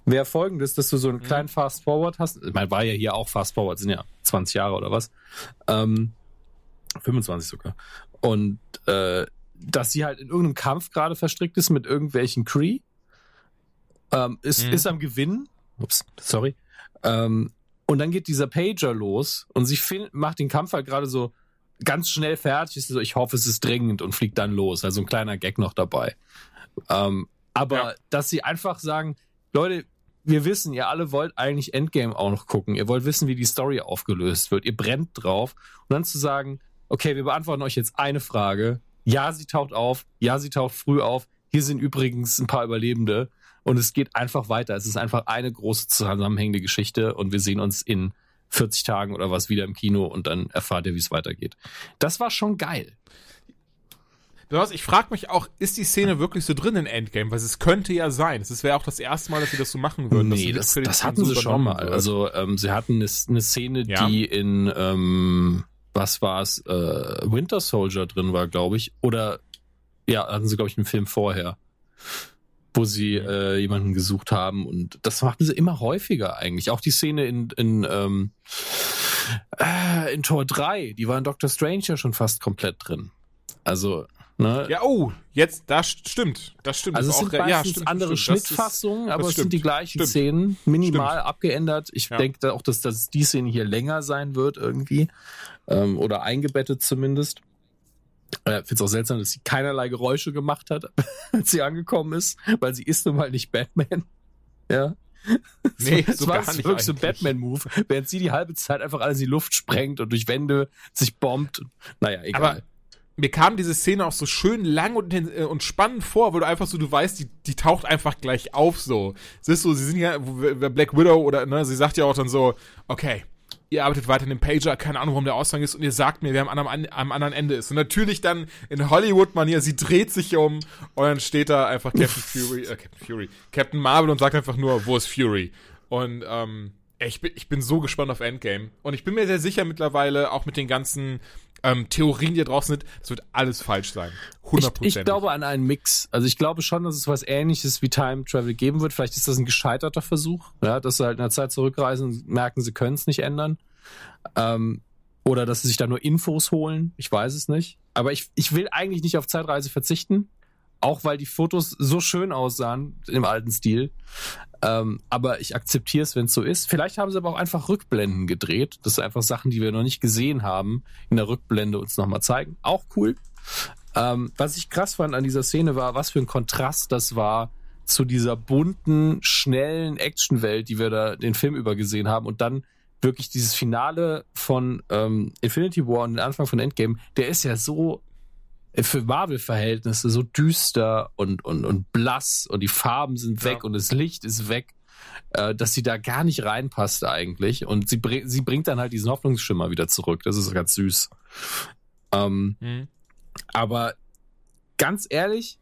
wäre folgendes, dass du so einen mhm. kleinen Fast Forward hast. Ich meine, war ja hier auch Fast Forward, sind ja 20 Jahre oder was. Ähm, 25 sogar. Und äh, dass sie halt in irgendeinem Kampf gerade verstrickt ist mit irgendwelchen Cree. Ähm, ist, mhm. ist am Gewinn. Ups, sorry. Ähm, und dann geht dieser Pager los und sie find, macht den Kampf halt gerade so ganz schnell fertig. Ist so, ich hoffe, es ist dringend und fliegt dann los. Also ein kleiner Gag noch dabei. Ähm, aber ja. dass sie einfach sagen, Leute, wir wissen, ihr alle wollt eigentlich Endgame auch noch gucken. Ihr wollt wissen, wie die Story aufgelöst wird. Ihr brennt drauf. Und dann zu sagen, okay, wir beantworten euch jetzt eine Frage. Ja, sie taucht auf. Ja, sie taucht früh auf. Hier sind übrigens ein paar Überlebende. Und es geht einfach weiter. Es ist einfach eine große zusammenhängende Geschichte. Und wir sehen uns in 40 Tagen oder was wieder im Kino und dann erfahrt ihr, wie es weitergeht. Das war schon geil. Ich frage mich auch, ist die Szene wirklich so drin in Endgame? Weil es könnte ja sein. Es wäre auch das erste Mal, dass sie das so machen würden. Nee, das, das, das hatten sie schon mal. Wird. Also ähm, sie hatten eine, eine Szene, ja. die in ähm, was war es, äh, Winter Soldier drin war, glaube ich. Oder ja, hatten sie, glaube ich, einen Film vorher, wo sie äh, jemanden gesucht haben. Und das machten sie immer häufiger eigentlich. Auch die Szene in, in, ähm, äh, in Tor 3, die war in Doctor Strange ja schon fast komplett drin. Also Ne? Ja, oh, jetzt, das stimmt, das stimmt. Also es sind auch, ja, stimmt, andere stimmt, Schnittfassungen, aber es sind die gleichen. Szenen, minimal abgeändert. Ich ja. denke auch, dass, dass die Szene hier länger sein wird irgendwie ähm, oder eingebettet zumindest. Äh, Finde es auch seltsam, dass sie keinerlei Geräusche gemacht hat, als sie angekommen ist, weil sie ist nun mal nicht Batman. Ja. Nee, so, so gar nicht wirklich so ein Batman-Move, während sie die halbe Zeit einfach alles in die Luft sprengt und durch Wände sich bombt. Naja, egal. Aber mir kam diese Szene auch so schön lang und, äh, und spannend vor, wo du einfach so, du weißt, die, die taucht einfach gleich auf so. Es ist so, sie sind ja, Black Widow oder, ne, sie sagt ja auch dann so, okay, ihr arbeitet weiter in dem Pager, keine Ahnung, warum der Ausgang ist, und ihr sagt mir, wer am anderen, am anderen Ende ist. Und natürlich dann in Hollywood-Manier, sie dreht sich um und dann steht da einfach Captain Fury, äh, Captain Fury, Captain Marvel und sagt einfach nur, wo ist Fury? Und, ähm, ich bin, ich bin so gespannt auf Endgame. Und ich bin mir sehr sicher mittlerweile, auch mit den ganzen ähm, Theorien, die draußen sind, das wird alles falsch sein. 100%. Ich, ich glaube an einen Mix. Also ich glaube schon, dass es was ähnliches wie Time Travel geben wird. Vielleicht ist das ein gescheiterter Versuch, ja, dass sie halt in der Zeit zurückreisen und merken, sie können es nicht ändern. Ähm, oder dass sie sich da nur Infos holen. Ich weiß es nicht. Aber ich, ich will eigentlich nicht auf Zeitreise verzichten. Auch weil die Fotos so schön aussahen im alten Stil. Ähm, aber ich akzeptiere es, wenn es so ist. Vielleicht haben sie aber auch einfach Rückblenden gedreht. Das sind einfach Sachen, die wir noch nicht gesehen haben, in der Rückblende uns nochmal zeigen. Auch cool. Ähm, was ich krass fand an dieser Szene war, was für ein Kontrast das war zu dieser bunten, schnellen Actionwelt, die wir da den Film über gesehen haben. Und dann wirklich dieses Finale von ähm, Infinity War und den Anfang von Endgame, der ist ja so für Marvel-Verhältnisse so düster und, und, und blass und die Farben sind weg ja. und das Licht ist weg, äh, dass sie da gar nicht reinpasst eigentlich. Und sie, bring, sie bringt dann halt diesen Hoffnungsschimmer wieder zurück. Das ist ganz süß. Ähm, mhm. Aber ganz ehrlich,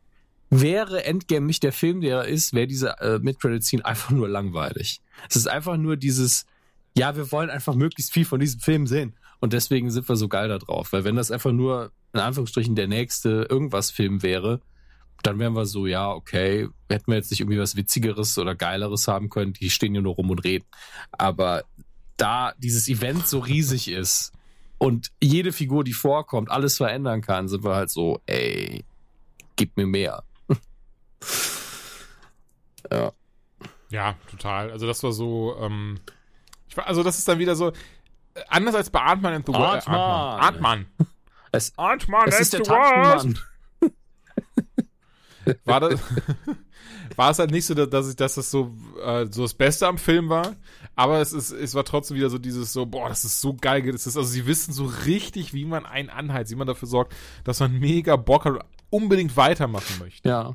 wäre Endgame nicht der Film, der er ist, wäre diese äh, Mid-Credit-Scene einfach nur langweilig. Es ist einfach nur dieses, ja, wir wollen einfach möglichst viel von diesem Film sehen. Und deswegen sind wir so geil da drauf. Weil wenn das einfach nur, in Anführungsstrichen, der nächste irgendwas Film wäre, dann wären wir so, ja, okay, hätten wir jetzt nicht irgendwie was Witzigeres oder Geileres haben können, die stehen ja nur rum und reden. Aber da dieses Event so riesig ist und jede Figur, die vorkommt, alles verändern kann, sind wir halt so, ey, gib mir mehr. ja. Ja, total. Also das war so, ähm, ich war, also das ist dann wieder so, anders als bei Ant-Man and the. Ant-Man. Ant-Man. Es, Ant-Man es ist der Wasp. War das, war es halt nicht so, dass, ich, dass das so, äh, so das Beste am Film war, aber es ist, es war trotzdem wieder so dieses so, boah, das ist so geil, das ist, also sie wissen so richtig, wie man einen anheizt, wie man dafür sorgt, dass man mega Bock hat und unbedingt weitermachen möchte. Ja.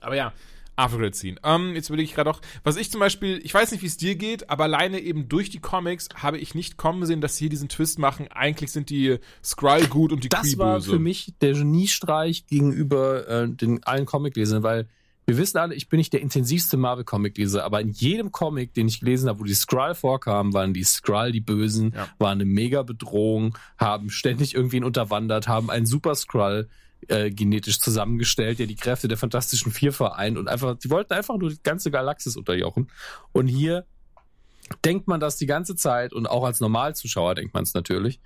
Aber ja, Aftercredit Scene. Ähm, jetzt überlege ich gerade auch, was ich zum Beispiel, ich weiß nicht, wie es dir geht, aber alleine eben durch die Comics habe ich nicht kommen sehen, dass sie hier diesen Twist machen. Eigentlich sind die Skrull gut und die das Kree böse. Das war für mich der Geniestreich gegenüber äh, den allen Comiclesern, weil wir wissen alle, ich bin nicht der intensivste Marvel-Comic-Leser, aber in jedem Comic, den ich gelesen habe, wo die Skrull vorkamen, waren die Skrull die Bösen, ja. waren eine mega Bedrohung, haben ständig irgendwen unterwandert, haben einen Super Skrull äh, genetisch zusammengestellt, der die Kräfte der Fantastischen Vier vereint und einfach, die wollten einfach nur die ganze Galaxis unterjochen. Und hier denkt man das die ganze Zeit und auch als Normalzuschauer denkt man es natürlich.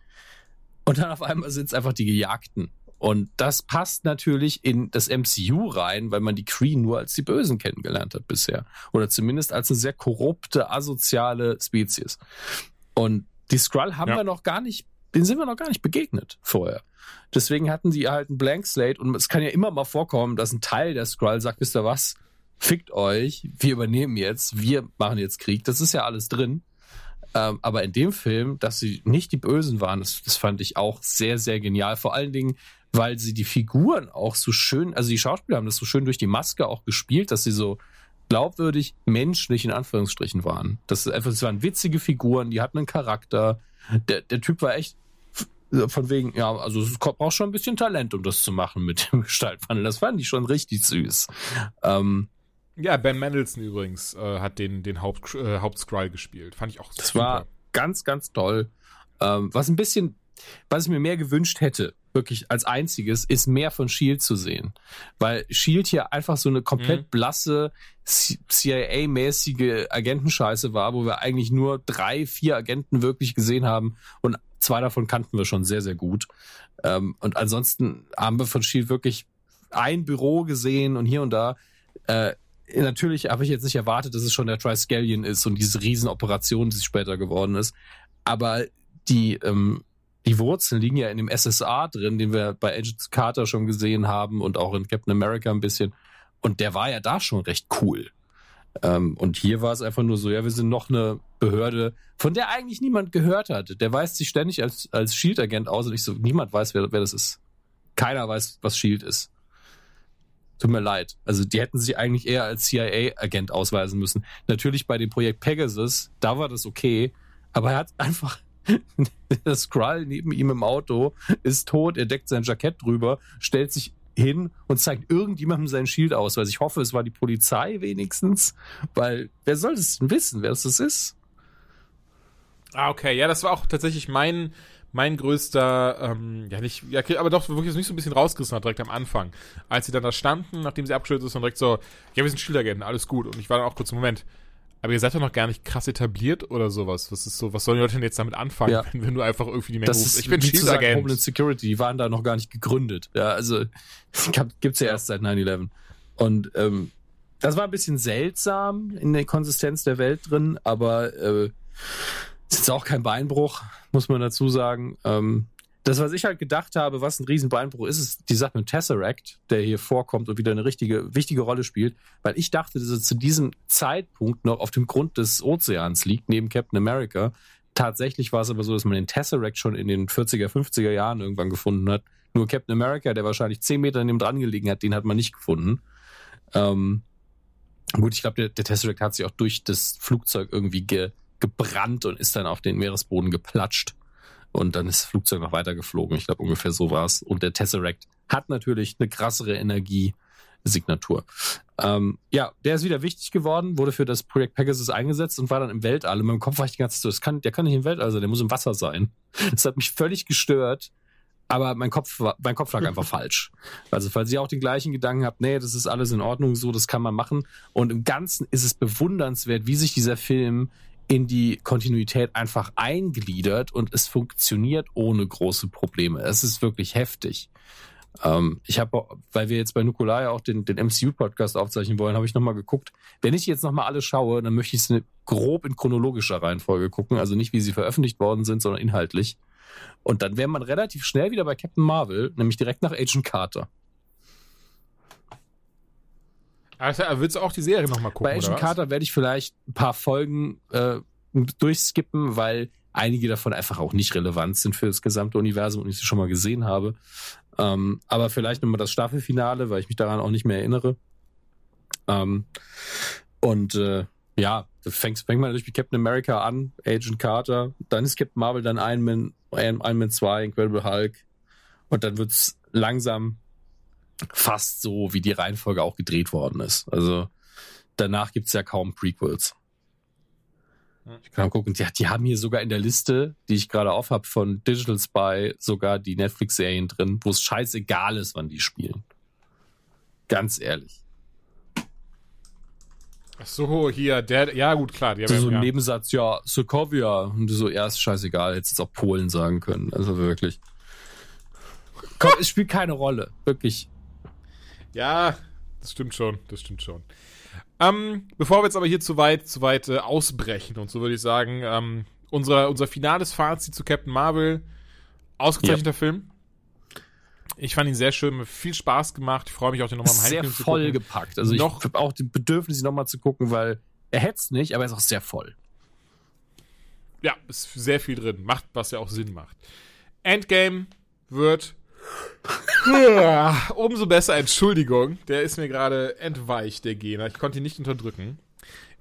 Und dann auf einmal sind es einfach die Gejagten. Und das passt natürlich in das MCU rein, weil man die Kree nur als die Bösen kennengelernt hat bisher. Oder zumindest als eine sehr korrupte, asoziale Spezies. Und die Skrull haben ja. wir noch gar nicht, den sind wir noch gar nicht begegnet vorher. Deswegen hatten die halt einen Blank Slate und es kann ja immer mal vorkommen, dass ein Teil der Skrull sagt, wisst ihr was? Fickt euch, wir übernehmen jetzt, wir machen jetzt Krieg. Das ist ja alles drin. Ähm, aber in dem Film, dass sie nicht die Bösen waren, das, das fand ich auch sehr, sehr genial. Vor allen Dingen, weil sie die Figuren auch so schön, also die Schauspieler haben das so schön durch die Maske auch gespielt, dass sie so glaubwürdig menschlich in Anführungsstrichen waren. Das ist einfach, es waren witzige Figuren, die hatten einen Charakter. Der, der Typ war echt von wegen, ja, also es braucht schon ein bisschen Talent, um das zu machen mit dem Gestaltwandel. Das fand ich schon richtig süß. Ähm, ja, Ben Mendelssohn übrigens äh, hat den, den Haupt, äh, Hauptskrull gespielt. Fand ich auch Das super. war ganz, ganz toll. Ähm, was ein bisschen, was ich mir mehr gewünscht hätte, wirklich als einziges, ist mehr von Shield zu sehen. Weil Shield hier einfach so eine komplett mhm. blasse, CIA-mäßige Agentenscheiße war, wo wir eigentlich nur drei, vier Agenten wirklich gesehen haben und zwei davon kannten wir schon sehr, sehr gut. Ähm, und ansonsten haben wir von Shield wirklich ein Büro gesehen und hier und da. Äh, natürlich habe ich jetzt nicht erwartet, dass es schon der Triskelion ist und diese Riesenoperation, die später geworden ist. Aber die, ähm, die Wurzeln liegen ja in dem SSA drin, den wir bei Agent Carter schon gesehen haben und auch in Captain America ein bisschen. Und der war ja da schon recht cool. Ähm, und hier war es einfach nur so, ja, wir sind noch eine Behörde, von der eigentlich niemand gehört hat. Der weist sich ständig als, als Shield-Agent aus und ich so, niemand weiß, wer, wer das ist. Keiner weiß, was Shield ist. Tut mir leid. Also die hätten sich eigentlich eher als CIA-Agent ausweisen müssen. Natürlich bei dem Projekt Pegasus, da war das okay, aber er hat einfach der Skrull neben ihm im Auto ist tot, er deckt sein Jackett drüber, stellt sich hin und zeigt irgendjemandem sein Schild aus. Weil ich hoffe, es war die Polizei wenigstens, weil wer soll es denn wissen, wer das ist? Ah, okay. Ja, das war auch tatsächlich mein mein größter, ähm, ja nicht, ja, aber doch wirklich mich so ein bisschen rausgerissen hat, direkt am Anfang. Als sie dann da standen, nachdem sie abgeschüttet ist und direkt so, ja, wir sind Schilderagenten, alles gut. Und ich war dann auch kurz im Moment, aber ihr seid doch noch gar nicht krass etabliert oder sowas. Was ist so, was sollen die Leute denn jetzt damit anfangen, ja. wenn, wenn, du einfach irgendwie die Menge rufst? Ich bin Schildagent. Homeland Security, die waren da noch gar nicht gegründet. Ja, also gibt's ja erst seit 9-11. Und ähm, das war ein bisschen seltsam in der Konsistenz der Welt drin, aber äh, ist jetzt auch kein Beinbruch, muss man dazu sagen. Ähm, das, was ich halt gedacht habe, was ein Riesenbeinbruch ist, ist die Sache mit Tesseract, der hier vorkommt und wieder eine richtige, wichtige Rolle spielt, weil ich dachte, dass er zu diesem Zeitpunkt noch auf dem Grund des Ozeans liegt, neben Captain America. Tatsächlich war es aber so, dass man den Tesseract schon in den 40er, 50er Jahren irgendwann gefunden hat. Nur Captain America, der wahrscheinlich 10 Meter dem dran gelegen hat, den hat man nicht gefunden. Ähm, gut, ich glaube, der, der Tesseract hat sich auch durch das Flugzeug irgendwie ge, gebrannt und ist dann auf den Meeresboden geplatscht. Und dann ist das Flugzeug noch weiter geflogen. Ich glaube, ungefähr so war es. Und der Tesseract hat natürlich eine krassere Energiesignatur. Ähm, ja, der ist wieder wichtig geworden, wurde für das Projekt Pegasus eingesetzt und war dann im Weltall. In meinem Kopf war ich die ganze Zeit so, das kann, der kann nicht im Weltall sein, der muss im Wasser sein. Das hat mich völlig gestört. Aber mein Kopf, war, mein Kopf lag einfach falsch. Also, falls ihr auch den gleichen Gedanken habt, nee, das ist alles in Ordnung, so, das kann man machen. Und im Ganzen ist es bewundernswert, wie sich dieser Film in die Kontinuität einfach eingliedert und es funktioniert ohne große Probleme. Es ist wirklich heftig. Ähm, ich habe, weil wir jetzt bei Nukulai auch den, den MCU-Podcast aufzeichnen wollen, habe ich nochmal geguckt. Wenn ich jetzt nochmal alle schaue, dann möchte ich es grob in chronologischer Reihenfolge gucken. Also nicht, wie sie veröffentlicht worden sind, sondern inhaltlich. Und dann wäre man relativ schnell wieder bei Captain Marvel, nämlich direkt nach Agent Carter. Also, willst du auch die Serie nochmal gucken? Bei Agent Carter werde ich vielleicht ein paar Folgen äh, durchskippen, weil einige davon einfach auch nicht relevant sind für das gesamte Universum und ich sie schon mal gesehen habe. Ähm, aber vielleicht nochmal das Staffelfinale, weil ich mich daran auch nicht mehr erinnere. Ähm, und äh, ja, fängt, fängt man natürlich mit Captain America an, Agent Carter, dann ist Captain Marvel, dann Iron Man, Iron Man 2, Incredible Hulk und dann wird's langsam fast so, wie die Reihenfolge auch gedreht worden ist. Also danach gibt's ja kaum Prequels. Ich kann mal gucken. Die, die, haben hier sogar in der Liste, die ich gerade auf habe, von Digital Spy sogar die Netflix-Serien drin, wo es scheißegal ist, wann die spielen. Ganz ehrlich. Ach so, hier, der, ja gut, klar. Die haben so ein ja. Nebensatz, ja, Sokovia. Und so, ja, ist scheißegal, hättest jetzt auch Polen sagen können. Also wirklich. Komm, es spielt keine Rolle. Wirklich. Ja, das stimmt schon. Das stimmt schon. Ähm, bevor wir jetzt aber hier zu weit, zu weit äh, ausbrechen und so würde ich sagen, ähm, unser, unser finales Fazit zu Captain Marvel. Ausgezeichneter ja. Film. Ich fand ihn sehr schön, viel Spaß gemacht. Ich freue mich auch, den nochmal im Heimkino zu gucken. Sehr voll gepackt. Also noch, ich habe auch die Bedürfnis, ihn nochmal zu gucken, weil er hetzt nicht, aber er ist auch sehr voll. Ja, ist sehr viel drin. Macht, was ja auch Sinn macht. Endgame wird umso besser. Entschuldigung, der ist mir gerade entweicht, der Gegner. Ich konnte ihn nicht unterdrücken.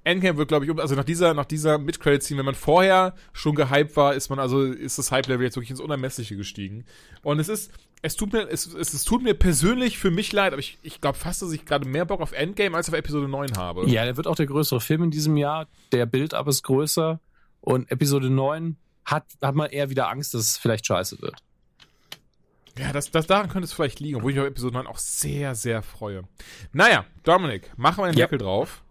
Endgame wird, glaube ich, also nach dieser, nach dieser Mid-Credit-Scene, wenn man vorher schon gehypt war, ist man also, ist das Hype-Level jetzt wirklich ins Unermessliche gestiegen. Und es ist, es tut mir, es, es, es tut mir persönlich für mich leid, aber ich, ich glaube fast, dass ich gerade mehr Bock auf Endgame als auf Episode 9 habe. Ja, der wird auch der größere Film in diesem Jahr. Der Bild aber ist größer. Und Episode 9 hat, hat man eher wieder Angst, dass es vielleicht scheiße wird. Ja, das, das daran könnte es vielleicht liegen, obwohl ich auf Episode 9 auch sehr, sehr freue. Naja, Dominik, machen wir den ja. Deckel drauf.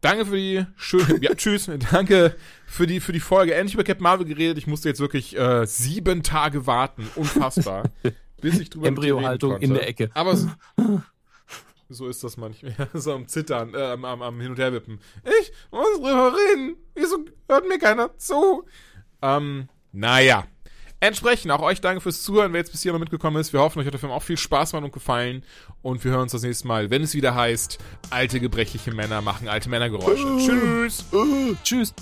Danke für die schöne, ja, tschüss, danke für die, für die Folge. Endlich über Captain Marvel geredet. Ich musste jetzt wirklich äh, sieben Tage warten. Unfassbar. bis ich drüber Embryohaltung in der Ecke. Aber so, so ist das manchmal. so am Zittern, äh, am, am, am Hin- und Herwippen. Ich muss drüber reden. Wieso hört mir keiner zu? Ähm, naja. Entsprechend auch euch danke fürs Zuhören, wer jetzt bis hier noch mitgekommen ist. Wir hoffen, euch hat der Film auch viel Spaß gemacht und gefallen. Und wir hören uns das nächste Mal, wenn es wieder heißt, alte gebrechliche Männer machen alte Männergeräusche. Tschüss. Tschüss.